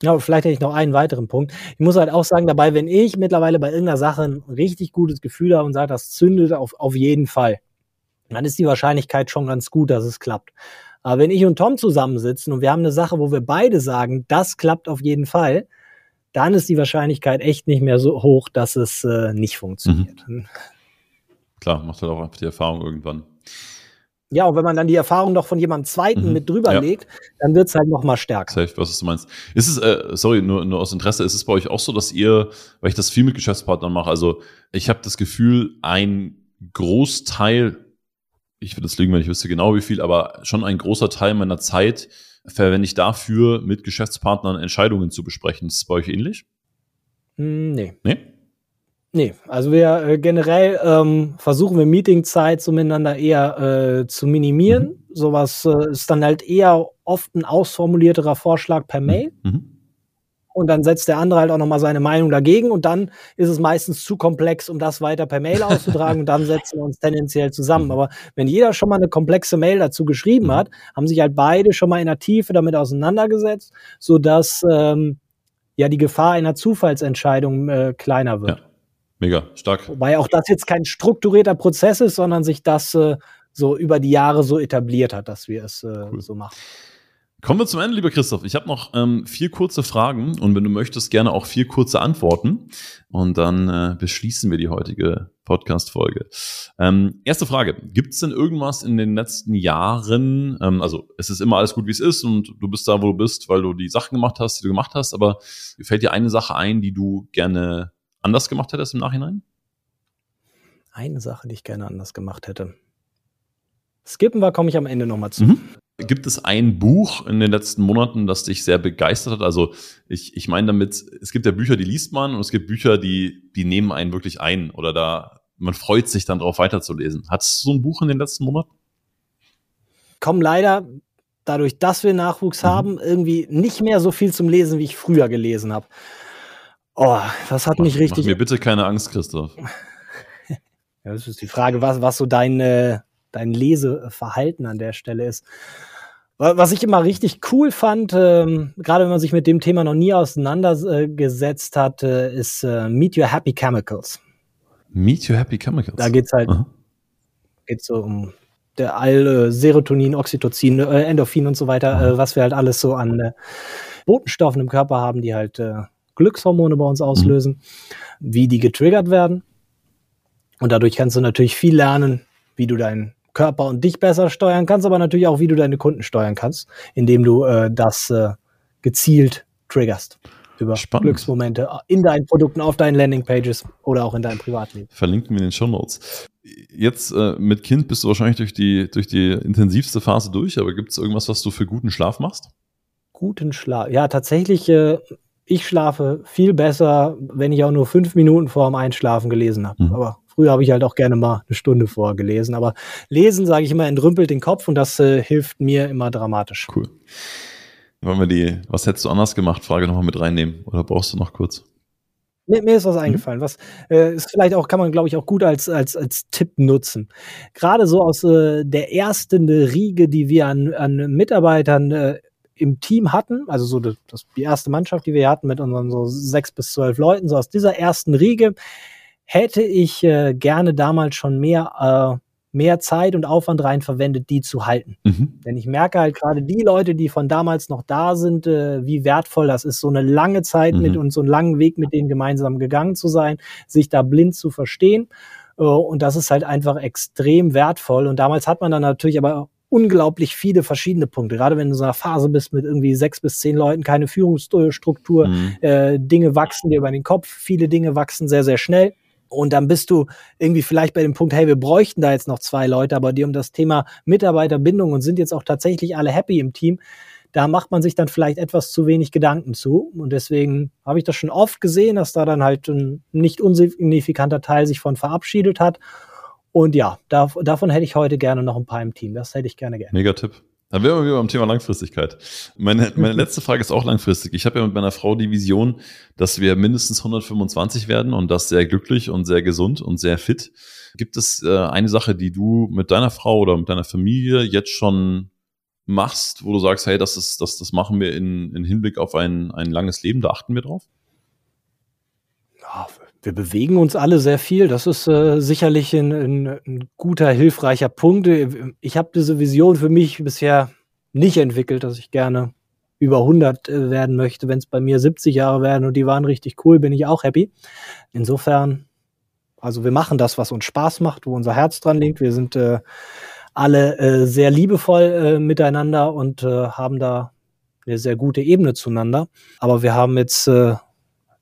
ja, vielleicht hätte ich noch einen weiteren Punkt. Ich muss halt auch sagen, dabei, wenn ich mittlerweile bei irgendeiner Sache ein richtig gutes Gefühl habe und sage, das zündet auf, auf jeden Fall, dann ist die Wahrscheinlichkeit schon ganz gut, dass es klappt. Aber wenn ich und Tom zusammensitzen und wir haben eine Sache, wo wir beide sagen, das klappt auf jeden Fall, dann ist die Wahrscheinlichkeit echt nicht mehr so hoch, dass es äh, nicht funktioniert. Mhm. Klar, macht halt auch einfach die Erfahrung irgendwann. Ja, und wenn man dann die Erfahrung noch von jemandem Zweiten mhm. mit drüber ja. legt, dann wird es halt noch mal stärker. Safe, was du meinst. Ist es, äh, sorry, nur, nur aus Interesse, ist es bei euch auch so, dass ihr, weil ich das viel mit Geschäftspartnern mache, also ich habe das Gefühl, ein Großteil, ich würde es lügen, wenn ich wüsste genau wie viel, aber schon ein großer Teil meiner Zeit verwende ich dafür, mit Geschäftspartnern Entscheidungen zu besprechen. Ist es bei euch ähnlich? Hm, nee. Nee? Nee, also wir äh, generell ähm, versuchen wir Meetingzeit so miteinander eher äh, zu minimieren. Mhm. Sowas äh, ist dann halt eher oft ein ausformulierterer Vorschlag per Mail. Mhm und dann setzt der andere halt auch nochmal seine Meinung dagegen und dann ist es meistens zu komplex, um das weiter per Mail auszutragen und dann setzen wir uns tendenziell zusammen. Mhm. Aber wenn jeder schon mal eine komplexe Mail dazu geschrieben mhm. hat, haben sich halt beide schon mal in der Tiefe damit auseinandergesetzt, sodass ähm, ja die Gefahr einer Zufallsentscheidung äh, kleiner wird. Ja. Mega, stark. Wobei auch das jetzt kein strukturierter Prozess ist, sondern sich das äh, so über die Jahre so etabliert hat, dass wir es äh, cool. so machen. Kommen wir zum Ende, lieber Christoph. Ich habe noch ähm, vier kurze Fragen und wenn du möchtest, gerne auch vier kurze Antworten. Und dann äh, beschließen wir die heutige Podcast-Folge. Ähm, erste Frage. Gibt es denn irgendwas in den letzten Jahren, ähm, also es ist immer alles gut, wie es ist und du bist da, wo du bist, weil du die Sachen gemacht hast, die du gemacht hast, aber fällt dir eine Sache ein, die du gerne anders gemacht hättest im Nachhinein? Eine Sache, die ich gerne anders gemacht hätte. Skippen wir, komme ich am Ende nochmal zu. Mhm. Gibt es ein Buch in den letzten Monaten, das dich sehr begeistert hat? Also ich, ich meine damit, es gibt ja Bücher, die liest man und es gibt Bücher, die, die nehmen einen wirklich ein oder da, man freut sich dann darauf weiterzulesen. Hattest du so ein Buch in den letzten Monaten? Kommen leider dadurch, dass wir Nachwuchs mhm. haben, irgendwie nicht mehr so viel zum Lesen, wie ich früher gelesen habe. Oh, das hat mach, mich richtig. Mach mir bitte keine Angst, Christoph. ja, das ist die Frage, was, was so dein, äh, dein Leseverhalten an der Stelle ist. Was ich immer richtig cool fand, ähm, gerade wenn man sich mit dem Thema noch nie auseinandergesetzt hat, äh, ist äh, Meet Your Happy Chemicals. Meet Your Happy Chemicals. Da geht's halt geht's so um der all äh, Serotonin, Oxytocin, äh, Endorphin und so weiter, äh, was wir halt alles so an äh, Botenstoffen im Körper haben, die halt Glückshormone bei uns auslösen, mhm. wie die getriggert werden. Und dadurch kannst du natürlich viel lernen, wie du deinen Körper und dich besser steuern kannst, aber natürlich auch, wie du deine Kunden steuern kannst, indem du äh, das äh, gezielt triggerst über Spannend. Glücksmomente in deinen Produkten, auf deinen Landingpages oder auch in deinem Privatleben. Verlinken wir in den Show Notes. Jetzt äh, mit Kind bist du wahrscheinlich durch die, durch die intensivste Phase durch, aber gibt es irgendwas, was du für guten Schlaf machst? Guten Schlaf. Ja, tatsächlich, äh, ich schlafe viel besser, wenn ich auch nur fünf Minuten vor dem Einschlafen gelesen habe. Mhm. Aber Früher habe ich halt auch gerne mal eine Stunde vorher gelesen. Aber lesen, sage ich immer, entrümpelt den Kopf und das äh, hilft mir immer dramatisch. Cool. Wollen wir die, was hättest du anders gemacht, Frage nochmal mit reinnehmen? Oder brauchst du noch kurz? Mir, mir ist was mhm. eingefallen. Was äh, ist vielleicht auch, kann man, glaube ich, auch gut als, als, als Tipp nutzen. Gerade so aus äh, der ersten Riege, die wir an, an Mitarbeitern äh, im Team hatten, also so das, die erste Mannschaft, die wir hatten mit unseren so sechs bis zwölf Leuten, so aus dieser ersten Riege, hätte ich äh, gerne damals schon mehr, äh, mehr Zeit und Aufwand rein verwendet, die zu halten. Mhm. Denn ich merke halt gerade die Leute, die von damals noch da sind, äh, wie wertvoll das ist, so eine lange Zeit mhm. mit und so einen langen Weg mit denen gemeinsam gegangen zu sein, sich da blind zu verstehen. Äh, und das ist halt einfach extrem wertvoll. Und damals hat man dann natürlich aber unglaublich viele verschiedene Punkte. Gerade wenn du in so einer Phase bist mit irgendwie sechs bis zehn Leuten, keine Führungsstruktur, mhm. äh, Dinge wachsen dir über den Kopf, viele Dinge wachsen sehr, sehr schnell. Und dann bist du irgendwie vielleicht bei dem Punkt, hey, wir bräuchten da jetzt noch zwei Leute, aber die um das Thema Mitarbeiterbindung und sind jetzt auch tatsächlich alle happy im Team. Da macht man sich dann vielleicht etwas zu wenig Gedanken zu. Und deswegen habe ich das schon oft gesehen, dass da dann halt ein nicht unsignifikanter Teil sich von verabschiedet hat. Und ja, da, davon hätte ich heute gerne noch ein paar im Team. Das hätte ich gerne gerne. Mega Tipp. Dann wären wir wieder beim Thema Langfristigkeit. Meine, meine letzte Frage ist auch langfristig. Ich habe ja mit meiner Frau die Vision, dass wir mindestens 125 werden und das sehr glücklich und sehr gesund und sehr fit. Gibt es äh, eine Sache, die du mit deiner Frau oder mit deiner Familie jetzt schon machst, wo du sagst, hey, das ist, das, das machen wir in, in Hinblick auf ein, ein langes Leben, da achten wir drauf? Ja, wir bewegen uns alle sehr viel. Das ist äh, sicherlich ein, ein, ein, guter, hilfreicher Punkt. Ich habe diese Vision für mich bisher nicht entwickelt, dass ich gerne über 100 äh, werden möchte. Wenn es bei mir 70 Jahre werden und die waren richtig cool, bin ich auch happy. Insofern, also wir machen das, was uns Spaß macht, wo unser Herz dran liegt. Wir sind äh, alle äh, sehr liebevoll äh, miteinander und äh, haben da eine sehr gute Ebene zueinander. Aber wir haben jetzt äh,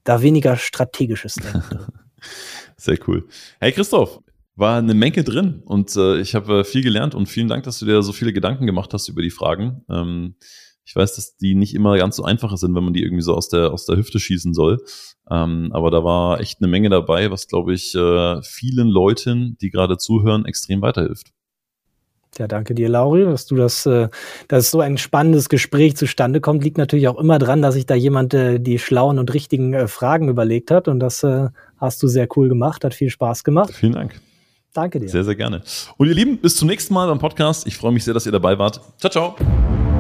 da weniger strategisches Denken. Sehr cool. Hey Christoph, war eine Menge drin und äh, ich habe äh, viel gelernt und vielen Dank, dass du dir so viele Gedanken gemacht hast über die Fragen. Ähm, ich weiß, dass die nicht immer ganz so einfach sind, wenn man die irgendwie so aus der, aus der Hüfte schießen soll. Ähm, aber da war echt eine Menge dabei, was, glaube ich, äh, vielen Leuten, die gerade zuhören, extrem weiterhilft. Ja, danke dir, Lauri, dass du das, äh, dass so ein spannendes Gespräch zustande kommt, liegt natürlich auch immer dran, dass sich da jemand äh, die schlauen und richtigen äh, Fragen überlegt hat. Und das hast du sehr cool gemacht, hat viel Spaß gemacht. Vielen Dank. Danke dir. Sehr, sehr gerne. Und ihr Lieben, bis zum nächsten Mal beim Podcast. Ich freue mich sehr, dass ihr dabei wart. Ciao, ciao.